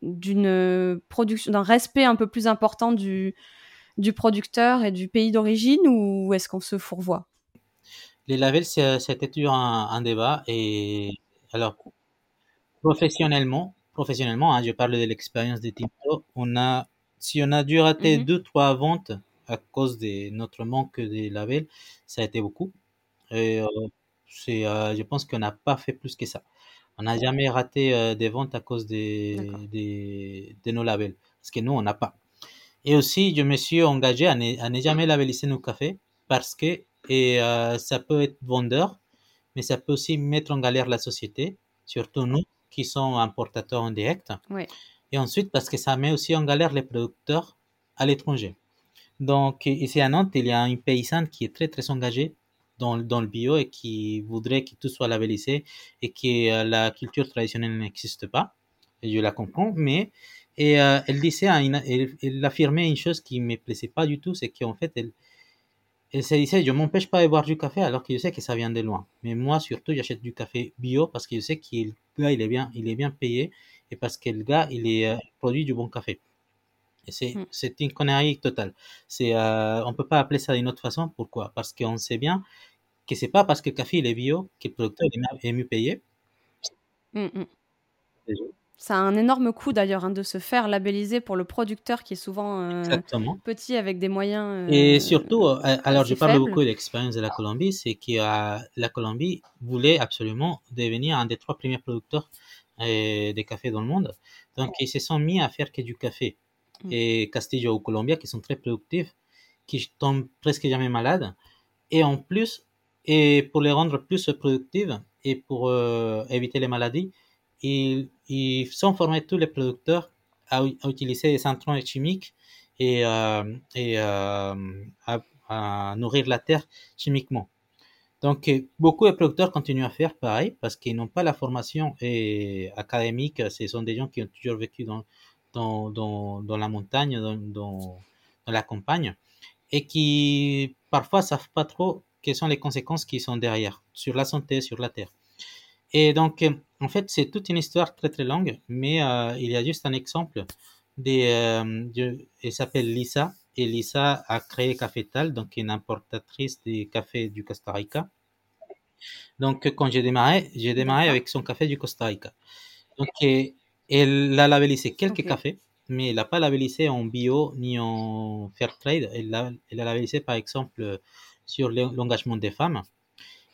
S1: d'une production, d'un respect un peu plus important du, du producteur et du pays d'origine ou est-ce qu'on se fourvoie?
S2: Les labels, c'était un, un débat. Et alors, professionnellement, professionnellement, hein, je parle de l'expérience de Tinto, on a, si on a dû rater
S1: Mhm.
S2: deux, trois ventes à cause de notre manque de labels, ça a été beaucoup. Et euh, c'est, euh, je pense qu'on n'a pas fait plus que ça. On n'a jamais raté euh, des ventes à cause des,
S1: D'accord.
S2: des, de nos labels. Parce que nous, on n'a pas. Et aussi, je me suis engagé à ne, à ne jamais labelliser nos cafés parce que et, ça peut être vendeur, mais ça peut aussi mettre en galère la société, surtout nous qui sommes importateurs en direct. Et ensuite, parce que ça met aussi en galère les producteurs à l'étranger. Donc, ici à Nantes, il y a une paysanne qui est très, très engagée dans, dans le bio et qui voudrait que tout soit labellisé et que euh, la culture traditionnelle n'existe pas. Et je la comprends, mais et, euh, elle disait, une- elle, elle affirmait une chose qui me plaisait pas du tout, c'est qu'en fait, elle, elle se disait, je m'empêche pas de boire du café alors que je sais que ça vient de loin. Mais moi, surtout, j'achète du café bio parce que je sais que il est bien, il est bien payé et parce que le gars, il est euh, produit du bon café. Et c'est,
S1: Mm.
S2: c'est une connerie totale. C'est, euh, on peut pas appeler ça d'une autre façon. Pourquoi? Parce qu'on sait bien que c'est pas parce que le café il est bio que le producteur est mieux- est mieux payé.
S1: Mm, mm. Ça a un énorme coût d'ailleurs hein, de se faire labelliser pour le producteur qui est souvent euh, petit avec des moyens.
S2: Et surtout, alors je parle beaucoup de l'expérience de la Colombie, c'est que la Colombie voulait absolument devenir un des trois premiers producteurs des cafés dans le monde. Donc ils se sont mis à faire que du café. Mm. Et Castillo ou Colombia, qui sont très productifs, qui tombent presque jamais malades. Et en plus, et pour les rendre plus productives et pour euh, éviter les maladies, ils, ils sont formés tous les producteurs à, utiliser des intrants chimiques et, euh, euh, à, nourrir la terre chimiquement. Donc, beaucoup de producteurs continuent à faire pareil parce qu'ils n'ont pas la formation et académique. Ce sont des gens qui ont toujours vécu dans, dans, dans, dans la montagne, dans, dans, la campagne et qui parfois savent pas trop quelles sont les conséquences qui sont derrière sur la santé, sur la terre. Et donc, en fait, c'est toute une histoire très très longue, mais euh, il y a juste un exemple. Des, euh, elle s'appelle Lisa, et Lisa a créé Cafétal, donc une importatrice des cafés du Costa Rica. Donc, quand j'ai démarré, j'ai démarré avec son café du Costa Rica. Donc, elle a labellisé quelques cafés, mais elle n'a pas labellisé en bio ni en fair trade. Elle a, elle a labellisé, par exemple, sur l'engagement des femmes.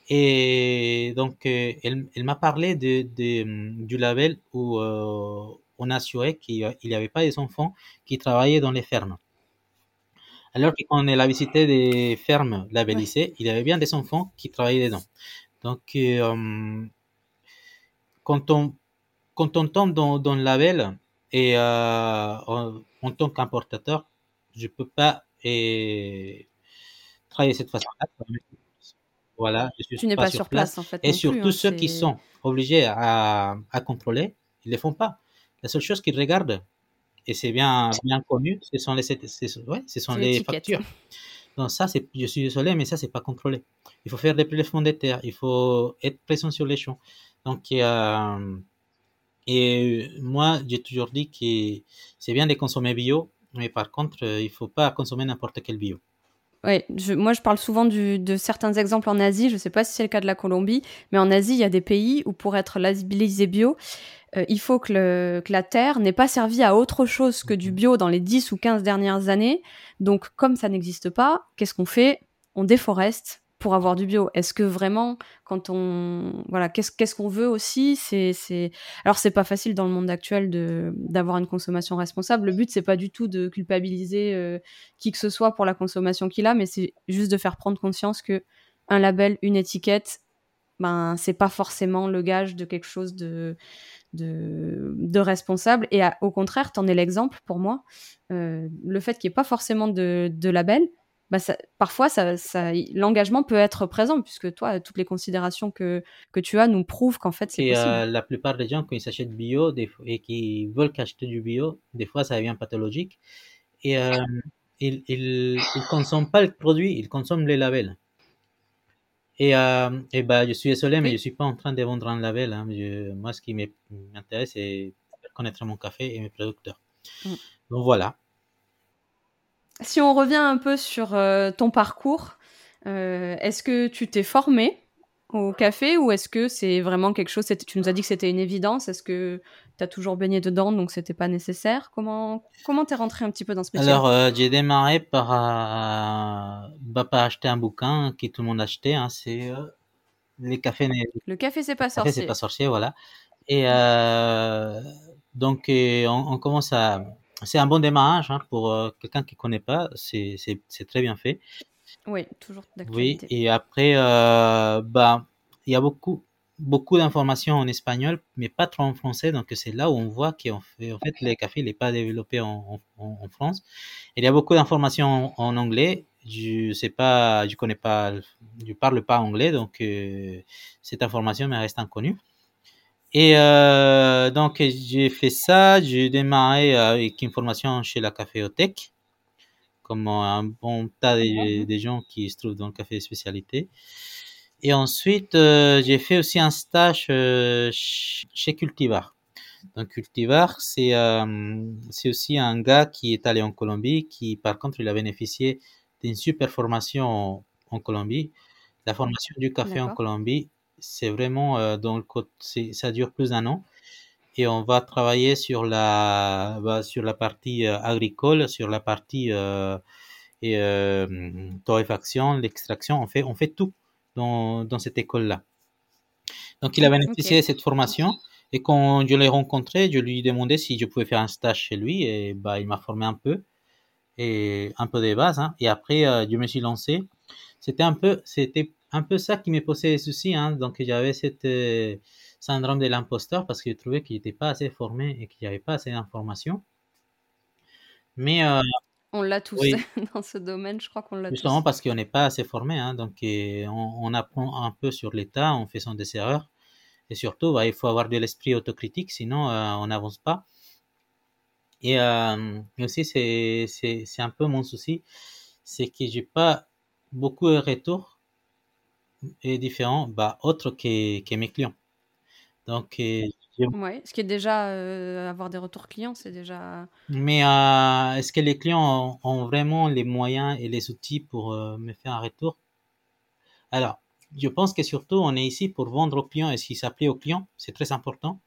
S2: Et donc, euh, elle, elle m'a parlé de, de, du label où euh, on assurait qu'il n'y avait pas des enfants qui travaillaient dans les fermes. Alors que quand elle a visité des fermes labellisées, il y avait bien des enfants qui travaillaient dedans. Donc, euh, quand, on, quand on tombe dans, dans le label et en, tant qu'importateur, je peux pas et, travailler de cette façon-là.
S1: Voilà, tu n'es pas, sur place, en fait.
S2: Et surtout hein, ceux qui sont obligés à, à contrôler, ils ne le font pas. La seule chose qu'ils regardent, et c'est bien, bien connu, ce sont les, ouais, ce sont les factures. Donc ça, je suis désolé, mais ça, c'est pas contrôlé. Il faut faire des prélèvements de terre, il faut être présent sur les champs. Donc, euh, et moi, j'ai toujours dit que c'est bien de consommer bio, mais par contre, il faut pas consommer n'importe quel bio.
S1: Oui, moi je parle souvent de certains exemples en Asie, je ne sais pas si c'est le cas de la Colombie, mais en Asie, il y a des pays où pour être labellisé bio, euh, il faut que, la terre n'ait pas servi à autre chose que du bio dans les 10 ou 15 dernières années. Donc comme ça n'existe pas, qu'est-ce qu'on fait? On déforeste pour avoir du bio Est-ce que vraiment, quand on voilà, qu'est-ce qu'on veut aussi C'est c'est alors c'est pas facile dans le monde actuel de d'avoir une consommation responsable. Le but c'est pas du tout de culpabiliser euh, qui que ce soit pour la consommation qu'il a, mais c'est juste de faire prendre conscience que un label, une étiquette, ben c'est pas forcément le gage de quelque chose de de, responsable. Et au contraire, tu en es l'exemple pour moi. Euh, le fait qu'il n'y ait pas forcément de label, bah parfois, ça, ça, l'engagement peut être présent, puisque toi, toutes les considérations que, que tu as nous prouvent qu'en fait, c'est possible.
S2: Euh, la plupart des gens, quand ils s'achètent bio des, et qui veulent acheter du bio, des fois, ça devient pathologique. Et euh, ils ne consomment pas le produit, ils consomment les labels. Et, euh, et bah, je suis désolé, mais je suis pas en train de vendre un label. Hein. moi, ce qui m'intéresse, c'est connaître mon café et mes producteurs. Mm. Donc voilà.
S1: Si on revient un peu sur euh, ton parcours, euh, est-ce que tu t'es formé au café ou est-ce que c'est vraiment quelque chose Tu nous as dit que c'était une évidence. Est-ce que tu as toujours baigné dedans donc c'était pas nécessaire? Comment comment t'es rentré un petit peu dans ce métier?
S2: Alors euh, j'ai démarré par bah, par acheter un bouquin que tout le monde achetait. Hein, c'est les cafés.
S1: Le café c'est pas sorcier.
S2: Le café c'est pas sorcier, voilà. Et donc on, on commence à c'est un bon démarrage hein, pour euh, quelqu'un qui connaît pas. C'est très bien fait.
S1: Oui, toujours d'actualité.
S2: Oui, et après, euh, bah, il y a beaucoup, beaucoup d'informations en espagnol, mais pas trop en français. Donc, c'est là où on voit qu'en fait, en fait, les cafés n'est pas développé en, en, en, France. Il y a beaucoup d'informations en, anglais. Je sais pas, je connais pas, je parle pas anglais, donc euh, cette information me reste inconnue. Et euh, donc, j'ai fait ça. J'ai démarré avec une formation chez la caféothèque, comme un bon tas de, gens qui se trouvent dans le café de spécialité. Et ensuite, euh, j'ai fait aussi un stage euh, chez Cultivar. Donc, Cultivar, c'est c'est aussi un gars qui est allé en Colombie, qui, par contre, il a bénéficié d'une super formation en Colombie. La formation du café en Colombie, c'est vraiment euh, dans le côté, ça dure plus d'un an. et on va travailler sur la bah, sur la partie euh, agricole, sur la partie euh, et, euh, torréfaction, l'extraction. On fait on fait tout dans, dans cette école là. Donc il a bénéficié de cette formation et quand je l'ai rencontré, je lui ai demandé si je pouvais faire un stage chez lui et bah il m'a formé un peu et un peu des bases. Hein. Et après je me suis lancé. C'était un peu c'était un peu ça qui me posait des soucis. Hein. Donc j'avais cette syndrome de l'imposteur parce que je trouvais qu'il n'était pas assez formé et qu'il n'y avait pas assez d'informations. Mais euh,
S1: on l'a tous dans ce domaine, je crois qu'on l'a tous.
S2: Justement parce qu'on n'est pas assez formé, hein, donc on, apprend un peu sur l'état, on fait son des erreurs, et surtout bah, il faut avoir de l'esprit autocritique, sinon euh, on n'avance pas. Et euh, aussi c'est un peu mon souci, c'est que j'ai pas beaucoup de retours et différents, bah, autres que, que mes clients. Donc,
S1: euh, ouais, ce qui est déjà euh, avoir des retours clients, c'est déjà.
S2: Mais euh, est-ce que les clients ont, vraiment les moyens et les outils pour me faire un retour? Alors, je pense que surtout, on est ici pour vendre aux clients et ce qui s'appelait aux clients, c'est très important.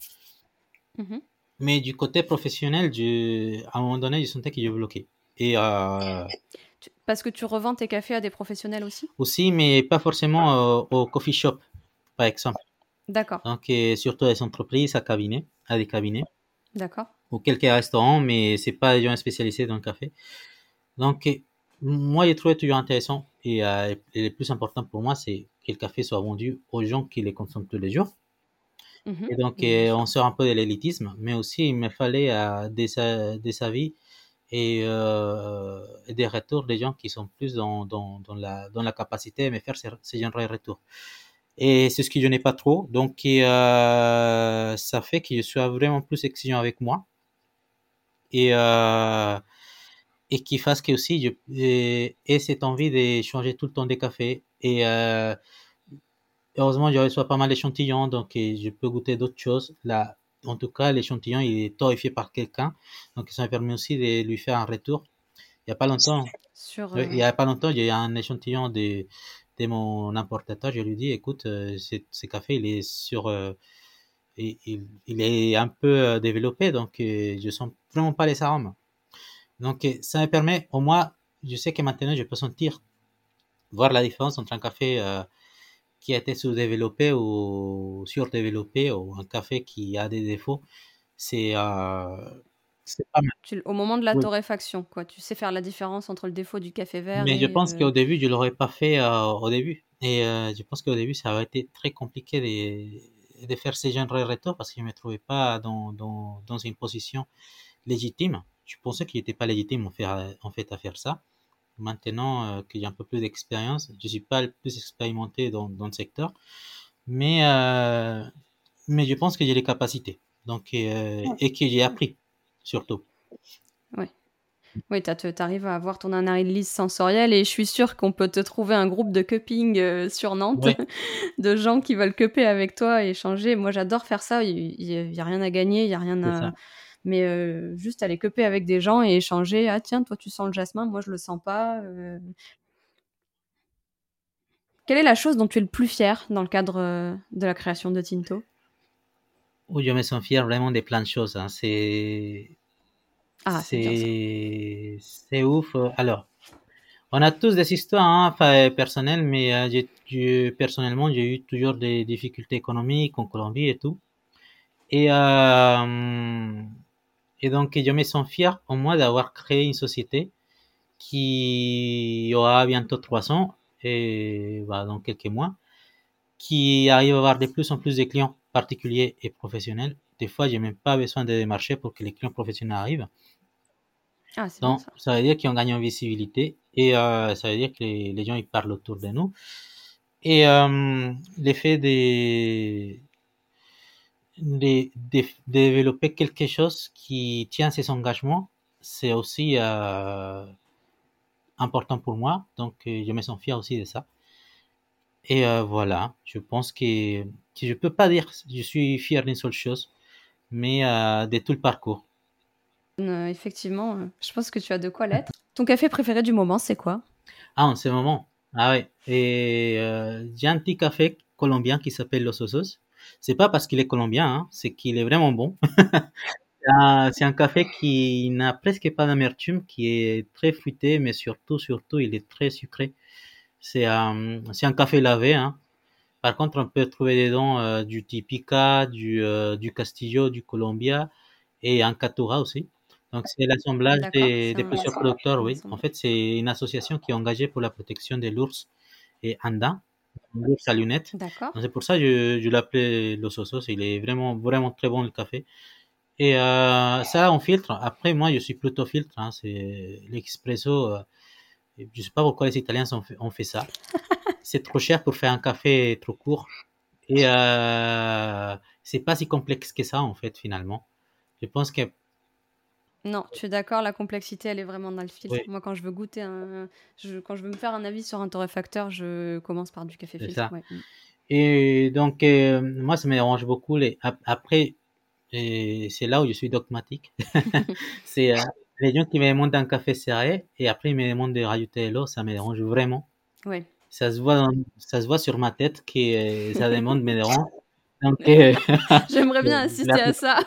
S2: Mmh Mais du côté professionnel, je, à un moment donné, je sentais que je bloquais. Et
S1: parce que tu revends tes cafés à des professionnels aussi?
S2: Aussi, mais pas forcément au coffee shop, par exemple.
S1: D'accord.
S2: Donc, surtout à des entreprises, à, cabinet, à des cabinets.
S1: D'accord.
S2: Ou quelques restaurants, mais c'est pas des gens spécialisés dans le café. Donc, moi, j'ai trouvé toujours intéressant. Et, euh, le plus important pour moi, c'est que le café soit vendu aux gens qui les consomment tous les jours. Mhm. Et donc, on sort un peu de l'élitisme, mais aussi, il me fallait euh, des, des avis et, euh, des retours des gens qui sont plus dans, dans, dans, la, dans la capacité me faire ces, ces genres de retours. Et c'est ce que je n'ai pas trop. Donc, euh, ça fait que je suis vraiment plus exigeant avec moi. Et, euh, et qui fasse que aussi je ai cette envie de changer tout le temps des cafés. Et heureusement, je reçois pas mal d'échantillons, donc je peux goûter d'autres choses. Là, en tout cas, l'échantillon, il est torréfié par quelqu'un. Donc, ça me permet aussi de lui faire un retour. Il n'y a pas longtemps, Sur, il y a pas longtemps, a un échantillon de, mon importateur, je lui dis, écoute, euh, ce café, il est sur, euh, il, il, est un peu euh, développé, donc je sens vraiment pas les arômes. Donc ça me permet, au moins, je sais que maintenant je peux sentir, voir la différence entre un café qui a été sous-développé ou surdéveloppé ou un café qui a des défauts. C'est
S1: au moment de la torréfaction, quoi. Tu sais faire la différence entre le défaut du café vert.
S2: Mais je pense qu'au début, je l'aurais pas fait euh, au début. Et euh, je pense qu'au début, ça aurait été très compliqué de, de faire ces genres de retours parce que je me trouvais pas dans, dans, dans une position légitime. Je pensais qu'il n'était pas légitime en fait à faire ça. Maintenant euh, qu'il y a un peu plus d'expérience, je suis pas le plus expérimenté dans, dans le secteur, mais mais je pense que j'ai les capacités. Donc et que j'ai appris surtout.
S1: Oui. Oui, tu arrives à avoir ton analyse sensorielle et je suis sûre qu'on peut te trouver un groupe de cupping euh, sur Nantes de gens qui veulent cupper avec toi et échanger. Moi, j'adore faire ça. Il n'y a, rien à gagner, il n'y a rien à. Mais euh, juste aller cupper avec des gens et échanger. Ah, tiens, toi, tu sens le jasmin, moi, je le sens pas. Euh. Quelle est la chose dont tu es le plus fier dans le cadre de la création de Tinto?
S2: Oui, je me sens fier vraiment de plein de choses. Hein. C'est ah, c'est c'est ouf. Alors, on a tous des histoires hein, personnelles, mais euh, personnellement, j'ai eu toujours des difficultés économiques en Colombie et tout. Et, euh, et donc, je me sens fier au moins d'avoir créé une société qui aura bientôt trois ans, et bah, dans quelques mois, qui arrive à avoir de plus en plus de clients particuliers et professionnels. Des fois, j'ai même pas besoin de démarcher pour que les clients professionnels arrivent. Ah, Donc, ça. veut dire qu'ils ont gagné en visibilité et euh, ça veut dire que les, gens ils parlent autour de nous. Et euh, l'effet de, de, développer quelque chose qui tient ses engagements, c'est aussi euh, important pour moi. Donc, je me sens fier aussi de ça. Et voilà, je pense que, que je peux pas dire que je suis fier d'une seule chose, mais de tout le parcours.
S1: Euh, effectivement, euh, je pense que tu as de quoi l'être. Ton café préféré du moment, c'est quoi?
S2: Ah, en ce moment? Ah ouais. Et euh, j'ai un petit café colombien qui s'appelle Los Osos. C'est pas parce qu'il est colombien, hein, c'est qu'il est vraiment bon. c'est un café qui n'a presque pas d'amertume, qui est très fruité, mais surtout, surtout, il est très sucré. C'est un, c'est un café lavé. Hein. Par contre, on peut trouver dedans euh, du Tipica, du, euh, du Castillo, du Colombia et un Catura aussi. Donc, c'est l'assemblage des, des plusieurs producteurs, oui. En fait, c'est une association qui est engagée pour la protection de l'ours et andin, l'ours à lunettes. C'est pour ça que je, je l'appelais Los Osos. Il est vraiment, vraiment très bon le café. Et euh, ça, on filtre. Après, moi, je suis plutôt filtre. Hein. C'est l'expresso. Euh, je sais pas pourquoi les Italiens ont fait, ont fait ça. c'est trop cher pour faire un café trop court. Et euh, c'est pas si complexe que ça, en fait, finalement. Je pense que
S1: non, tu es d'accord, la complexité, elle est vraiment dans le filtre. Moi, quand je veux goûter un. quand je veux me faire un avis sur un torréfacteur, je commence par du café filtre.
S2: Et donc, euh, moi, ça me dérange beaucoup. Les... Après, c'est là où je suis dogmatique. c'est euh, les gens qui me demandent un café serré et après ils me demandent de rajouter l'eau, ça me dérange vraiment.
S1: Oui.
S2: Ça se voit, ça se voit sur ma tête que euh, ça demande me dérange.
S1: J'aimerais bien assister à ça.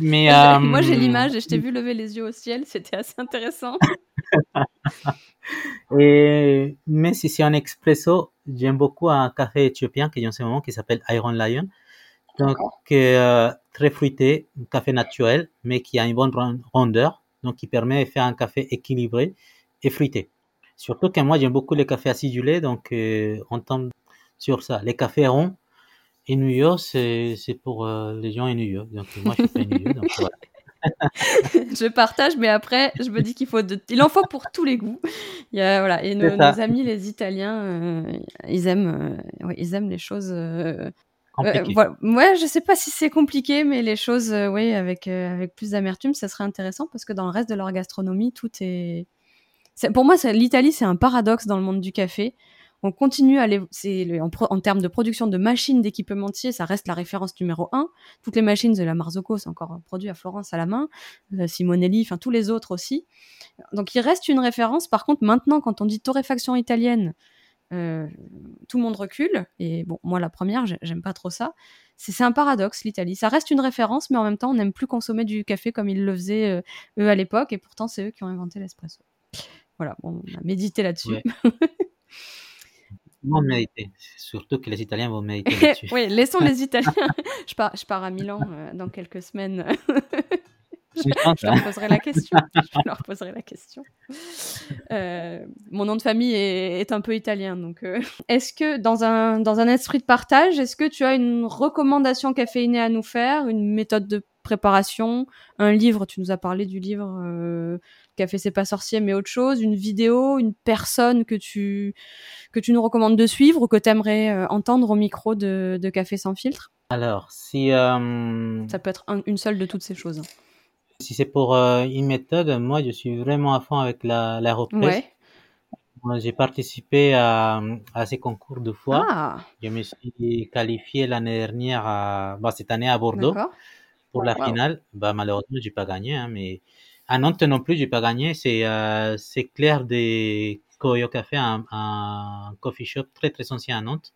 S2: Mais,
S1: Moi, j'ai euh, l'image et je t'ai vu lever les yeux au ciel. C'était assez intéressant.
S2: et, mais si c'est un expresso, j'aime beaucoup un café éthiopien qui est en ce moment qui s'appelle Iron Lion. Donc, euh, très fruité, un café naturel, mais qui a une bonne rondeur. Donc, qui permet de faire un café équilibré et fruité. Surtout que moi, j'aime beaucoup les cafés acidulés. Donc, euh, on tombe sur ça. Les cafés ronds, Inuyo, c'est pour euh, les gens Inuyo. Donc moi, je suis pas. Donc voilà.
S1: je partage, mais après, je me dis qu'il faut, de... il en faut pour tous les goûts. Il y a, voilà, et nos, amis les Italiens, euh, ils aiment, euh, ils aiment les choses. Voilà. Moi, je sais pas si c'est compliqué, mais les choses, oui, avec avec plus d'amertume, ça serait intéressant parce que dans le reste de leur gastronomie, tout est. Pour moi, l'Italie, c'est un paradoxe dans le monde du café on continue à aller, c'est en, en, termes de production de machines, d'équipementiers, ça reste la référence numéro un. Toutes les machines de la Marzocco, c'est encore produit à Florence à la main, euh, Simonelli, enfin tous les autres aussi. Donc il reste une référence. Par contre, maintenant, quand on dit torréfaction italienne, euh, tout le monde recule. Et bon, moi la première, j'aime pas trop ça. C'est un paradoxe l'Italie. Ça reste une référence, mais en même temps, on n'aime plus consommer du café comme ils le faisaient euh, eux à l'époque. Et pourtant, c'est eux qui ont inventé l'espresso. Voilà, bon, on a médité là-dessus.
S2: vont mériter. Surtout que les Italiens vont mériter là-dessus.
S1: oui, laissons les Italiens. je, pars, je pars à Milan euh, dans quelques semaines. je, leur poserai la question. Je leur poserai la question. Euh, mon nom de famille est, est un peu italien, donc euh, est-ce que dans un dans un esprit de partage, est-ce que tu as une recommandation caféinée à nous faire, une méthode de préparation, un livre, tu nous as parlé du livre euh, Café c'est pas sorcier mais autre chose, une vidéo, une personne que tu que tu nous recommandes de suivre ou que tu aimerais euh, entendre au micro de, Café sans filtre?
S2: Alors, si euh,
S1: ça peut être une seule de toutes ces choses.
S2: Si c'est pour une méthode, moi je suis vraiment à fond avec la, la reprise. J'ai participé à, à, ces concours deux fois. Ah. Je me suis qualifié l'année dernière, à, bah, cette année à Bordeaux pour la finale, bah, malheureusement, j'ai pas gagné, hein, mais à Nantes non plus, j'ai pas gagné. C'est euh, c'est Claire de Koyo Café, un, un, coffee shop très très ancien à Nantes,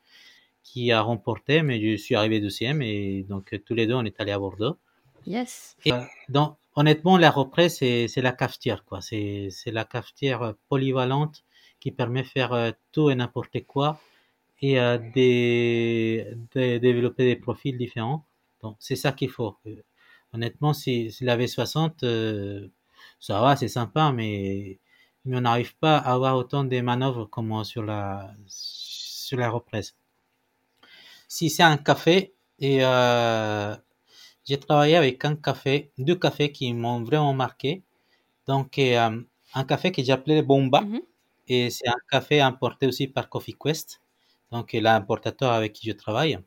S2: qui a remporté, mais je suis arrivé deuxième et donc tous les deux on est allés à Bordeaux.
S1: Yes.
S2: Et, euh, donc honnêtement, la reprise c'est c'est la cafetière quoi. C'est c'est la cafetière polyvalente qui permet de faire euh, tout et n'importe quoi et euh, de, de développer des profils différents. Donc, c'est ça qu'il faut. Euh, honnêtement, si, si la V60, euh, ça va, c'est sympa, mais, mais on n'arrive pas à avoir autant de manœuvres comme sur la, sur la reprise. Si c'est un café, et euh, j'ai travaillé avec un café, deux cafés qui m'ont vraiment marqué. Donc, euh, un café que j'appelais Bomba, mm-hmm. et c'est un café importé aussi par Coffee Quest, donc l'importateur avec qui je travaille.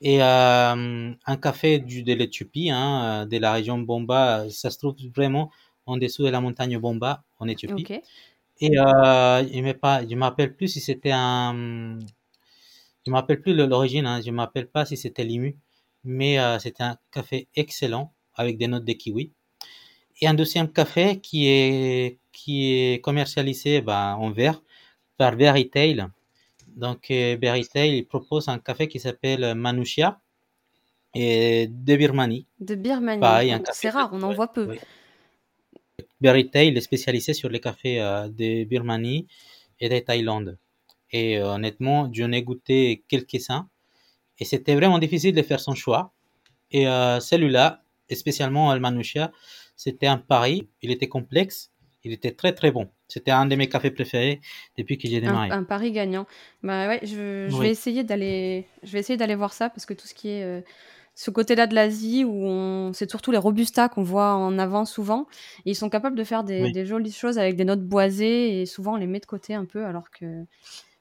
S2: Et euh, un café du, de l'Éthiopie, hein, de la région Bomba, ça se trouve vraiment en dessous de la montagne Bomba, en Éthiopie. Et euh, je ne m'appelle plus si c'était un... Je ne m'appelle plus l'origine, hein, je ne m'appelle pas si c'était Limu, mais euh, c'était un café excellent avec des notes de kiwi. Et un deuxième café qui est, qui est commercialisé ben, en verre par Veritail Donc, euh, Berrytail, il propose un café qui s'appelle Manushia et de Birmanie.
S1: De Birmanie. C'est rare, on en voit peu.
S2: Berrytail est spécialisé sur les cafés euh, de Birmanie et de Thaïlande. Et euh, honnêtement, j'en ai goûté quelques-uns et c'était vraiment difficile de faire son choix. Et celui-là, spécialement le Manushia, c'était un pari. Il était complexe, il était très très bon. C'était un de mes cafés préférés depuis que j'ai démarré.
S1: Un, pari gagnant. Bah ouais, je, vais essayer d'aller, je vais essayer d'aller voir ça parce que tout ce qui est euh, ce côté-là de l'Asie où on, c'est surtout les robustas qu'on voit en avant souvent. ils sont capables de faire des, des, jolies choses avec des notes boisées et souvent on les met de côté un peu. Alors que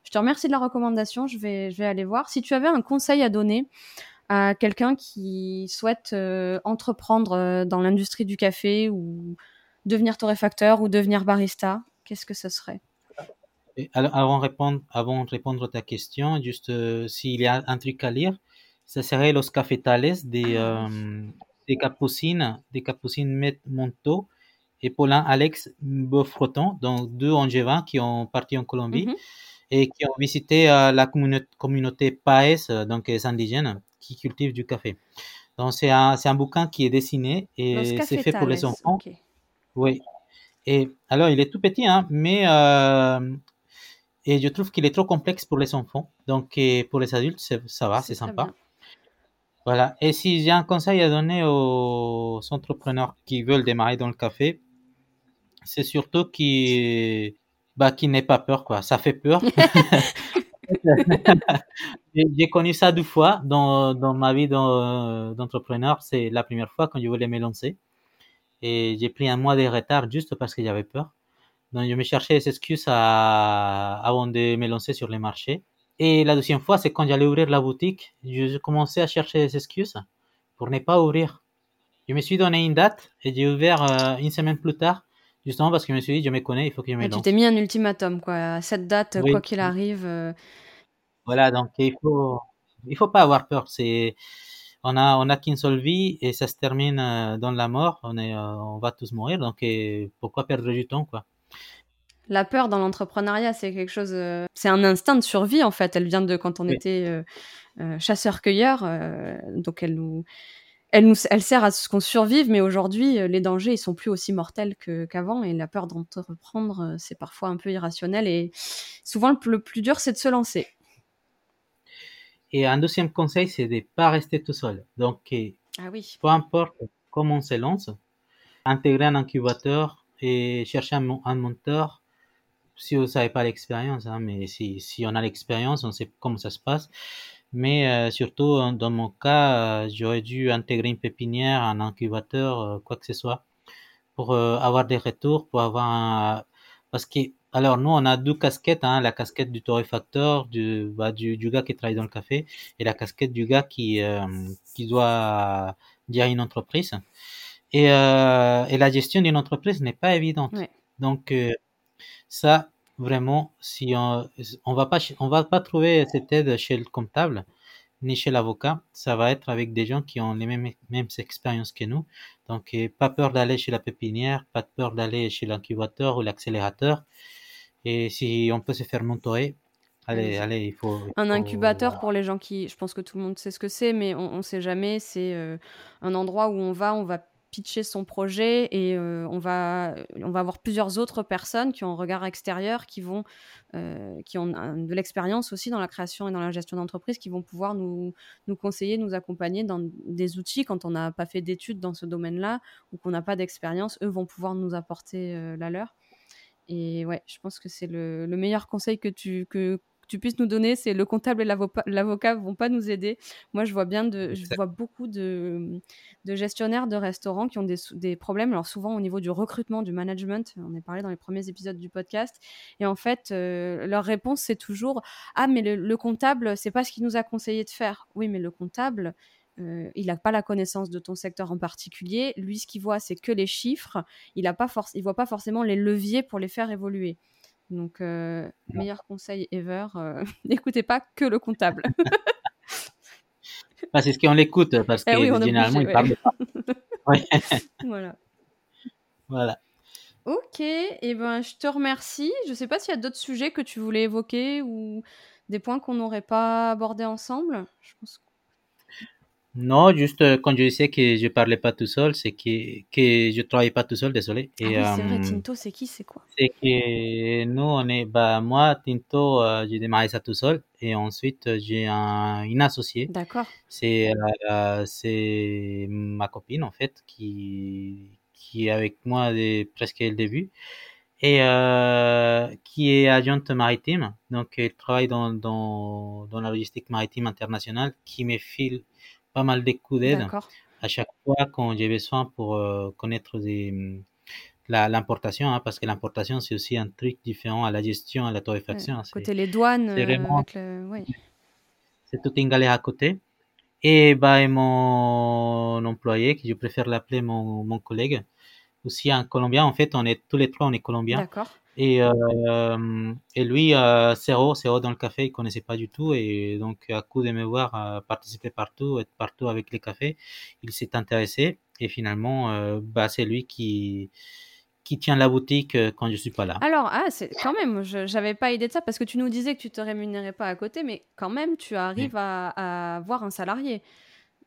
S1: je te remercie de la recommandation. Je vais, je vais aller voir. Si tu avais un conseil à donner à quelqu'un qui souhaite euh, entreprendre euh, dans l'industrie du café ou devenir torréfacteur ou devenir barista, qu'est-ce que ce serait?
S2: Avant, de répondre, avant de répondre à ta question, juste euh, s'il y a un truc à lire, ça serait Los Cafetales des, ah. des Capucines, des Capucines Monto et Paulin Alex Beaufreton, donc deux Angevins qui ont parti en Colombie mhm. et qui ont visité la communauté, communauté Paes, donc les indigènes qui cultivent du café. Donc c'est un, un, bouquin qui est dessiné et c'est fait pour les enfants. Oui. Et alors il est tout petit, hein, mais euh, et je trouve qu'il est trop complexe pour les enfants. Donc pour les adultes, ça va, c'est sympa. Voilà. Et si j'ai un conseil à donner aux entrepreneurs qui veulent démarrer dans le café, c'est surtout qui bah, qui n'aient pas peur, quoi. Ça fait peur. j'ai connu ça deux fois dans, dans ma vie d'entrepreneur. C'est la première fois quand je voulais me lancer. Et j'ai pris un mois de retard juste parce que j'avais peur. Donc, je me cherchais des excuses à, avant de me lancer sur les marchés. Et la deuxième fois, c'est quand j'allais ouvrir la boutique, je commençais à chercher des excuses pour ne pas ouvrir. Je me suis donné une date et j'ai ouvert euh, une semaine plus tard, justement parce que je me suis dit, je me connais, il faut que je me lance.
S1: Tu t'es mis un ultimatum, quoi. Cette date, quoi qu'il arrive. Euh,
S2: voilà, donc il faut, il faut pas avoir peur. C'est, on a, on a qu'une seule vie et ça se termine euh, dans la mort. On est, on va tous mourir. Donc, pourquoi perdre du temps, quoi?
S1: La peur dans l'entrepreneuriat, c'est quelque chose, euh, c'est un instinct de survie en fait. Elle vient de quand on était chasseur-cueilleur, donc elle nous, elle nous, elle sert à ce qu'on survive. Mais aujourd'hui, les dangers, ils sont plus aussi mortels qu'avant et la peur d'entreprendre, c'est parfois un peu irrationnel et souvent le plus dur, c'est de se lancer.
S2: Et un deuxième conseil, c'est de ne pas rester tout seul. Donc,
S1: ah oui.
S2: peu importe comment on se lance, intégrer un incubateur et chercher un, un mentor si vous n'avez pas l'expérience, hein, mais si, si on a l'expérience, on sait comment ça se passe. Mais euh, surtout, dans mon cas, euh, j'aurais dû intégrer une pépinière, un incubateur, euh, quoi que ce soit, pour avoir des retours, pour avoir un... Parce que alors, nous, on a deux casquettes, hein, la casquette du torréfacteur, du, bah, du, du, gars qui travaille dans le café, et la casquette du gars qui, euh, qui doit dire une entreprise. Et, euh, et la gestion d'une entreprise n'est pas évidente. Donc, euh, ça, vraiment, si on, on va pas, on va pas trouver cette aide chez le comptable, ni chez l'avocat, ça va être avec des gens qui ont les mêmes, mêmes expériences que nous. Donc, pas peur d'aller chez la pépinière, pas peur d'aller chez l'incubateur ou l'accélérateur. Et si on peut se faire mentorer, allez, allez, il faut.
S1: un incubateur pour les gens qui. Je pense que tout le monde sait ce que c'est, mais on ne sait jamais. C'est euh, un endroit où on va, on va pitcher son projet et euh, on, va, on va avoir plusieurs autres personnes qui ont un regard extérieur, qui, vont, euh, qui ont de l'expérience aussi dans la création et dans la gestion d'entreprise, qui vont pouvoir nous, nous conseiller, nous accompagner dans des outils quand on n'a pas fait d'études dans ce domaine-là ou qu'on n'a pas d'expérience. Eux vont pouvoir nous apporter la leur. Et ouais, je pense que c'est le, le, meilleur conseil que tu, que, tu puisses nous donner, c'est le comptable et l'avocat vont pas nous aider. Moi, je vois bien de, je vois beaucoup de, de, gestionnaires de restaurants qui ont des, des, problèmes. Alors souvent au niveau du recrutement, du management, on a parlé dans les premiers épisodes du podcast. Et en fait, euh, leur réponse c'est toujours ah mais le, le comptable, c'est pas ce qu'il nous a conseillé de faire. Oui, mais le comptable, euh, il n'a pas la connaissance de ton secteur en particulier. Lui, ce qu'il voit, c'est que les chiffres. Il ne il voit pas forcément les leviers pour les faire évoluer. Donc, euh, meilleur conseil ever, euh, n'écoutez pas que le comptable.
S2: Ah, c'est ce qu'on l'écoute, parce eh que généralement, il parle pas.
S1: voilà.
S2: Voilà.
S1: Ok, et eh ben, je te remercie. Je ne sais pas s'il y a d'autres sujets que tu voulais évoquer ou Des points qu'on n'aurait pas abordés ensemble Je pense
S2: non, juste euh, quand je disais que je parlais pas tout seul, c'est que, que je travaillais pas tout seul, désolé.
S1: Et, ah oui, c'est vrai, euh, Tinto, c'est qui, c'est quoi?
S2: C'est que nous, on est, bah, moi, Tinto, euh, j'ai démarré ça tout seul, et ensuite, j'ai un, une associée.
S1: D'accord.
S2: C'est, c'est ma copine, en fait, qui, qui est avec moi dès, presque le début, et qui est agente maritime. Donc, elle travaille dans, dans, dans la logistique maritime internationale, qui me file pas mal de coups d'aide à chaque fois quand j'ai besoin pour euh, connaître des, l'importation, hein, parce que l'importation, c'est aussi un truc différent à la gestion, à la torréfaction.
S1: côté les douanes, c'est vraiment,
S2: c'est toute une galère à côté. Et bah, mon employé, que je préfère l'appeler mon, mon collègue, aussi un Colombien. En fait, on est tous les trois, on est Colombiens.
S1: D'accord.
S2: Et, euh, et lui, euh, Céro, Céro dans le café, il connaissait pas du tout. Et donc, à coup de me voir euh, participer partout, être partout avec les cafés, il s'est intéressé. Et finalement, euh, bah, c'est lui qui, qui tient la boutique euh, quand je suis pas là.
S1: Alors, ah, c'est quand même, je n'avais pas idée de ça parce que tu nous disais que tu te rémunérais pas à côté, mais quand même, tu arrives à, à avoir un salarié.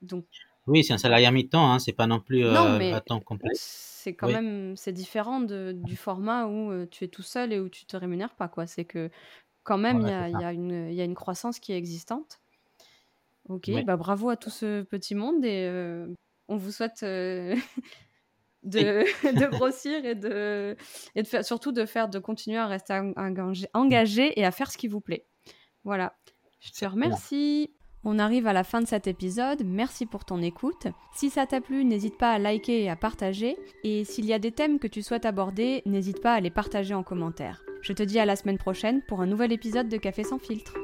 S1: Donc.
S2: Oui, c'est un salarié à mi-temps, hein, c'est pas non plus euh, à temps complet
S1: c'est quand même c'est différent de, du format où tu es tout seul et où tu te rémunères pas quoi. C'est que quand même il y, a, y, une, y a une croissance qui est existante. Ok, bah bravo à tout ce petit monde et on vous souhaite de, de, grossir et de, et de faire, surtout de faire de continuer à rester engagé, engagé et à faire ce qui vous plaît. Voilà. Je te remercie. On arrive à la fin de cet épisode, merci pour ton écoute. Si ça t'a plu, n'hésite pas à liker et à partager. Et s'il y a des thèmes que tu souhaites aborder, n'hésite pas à les partager en commentaire. Je te dis à la semaine prochaine pour un nouvel épisode de Café sans filtre.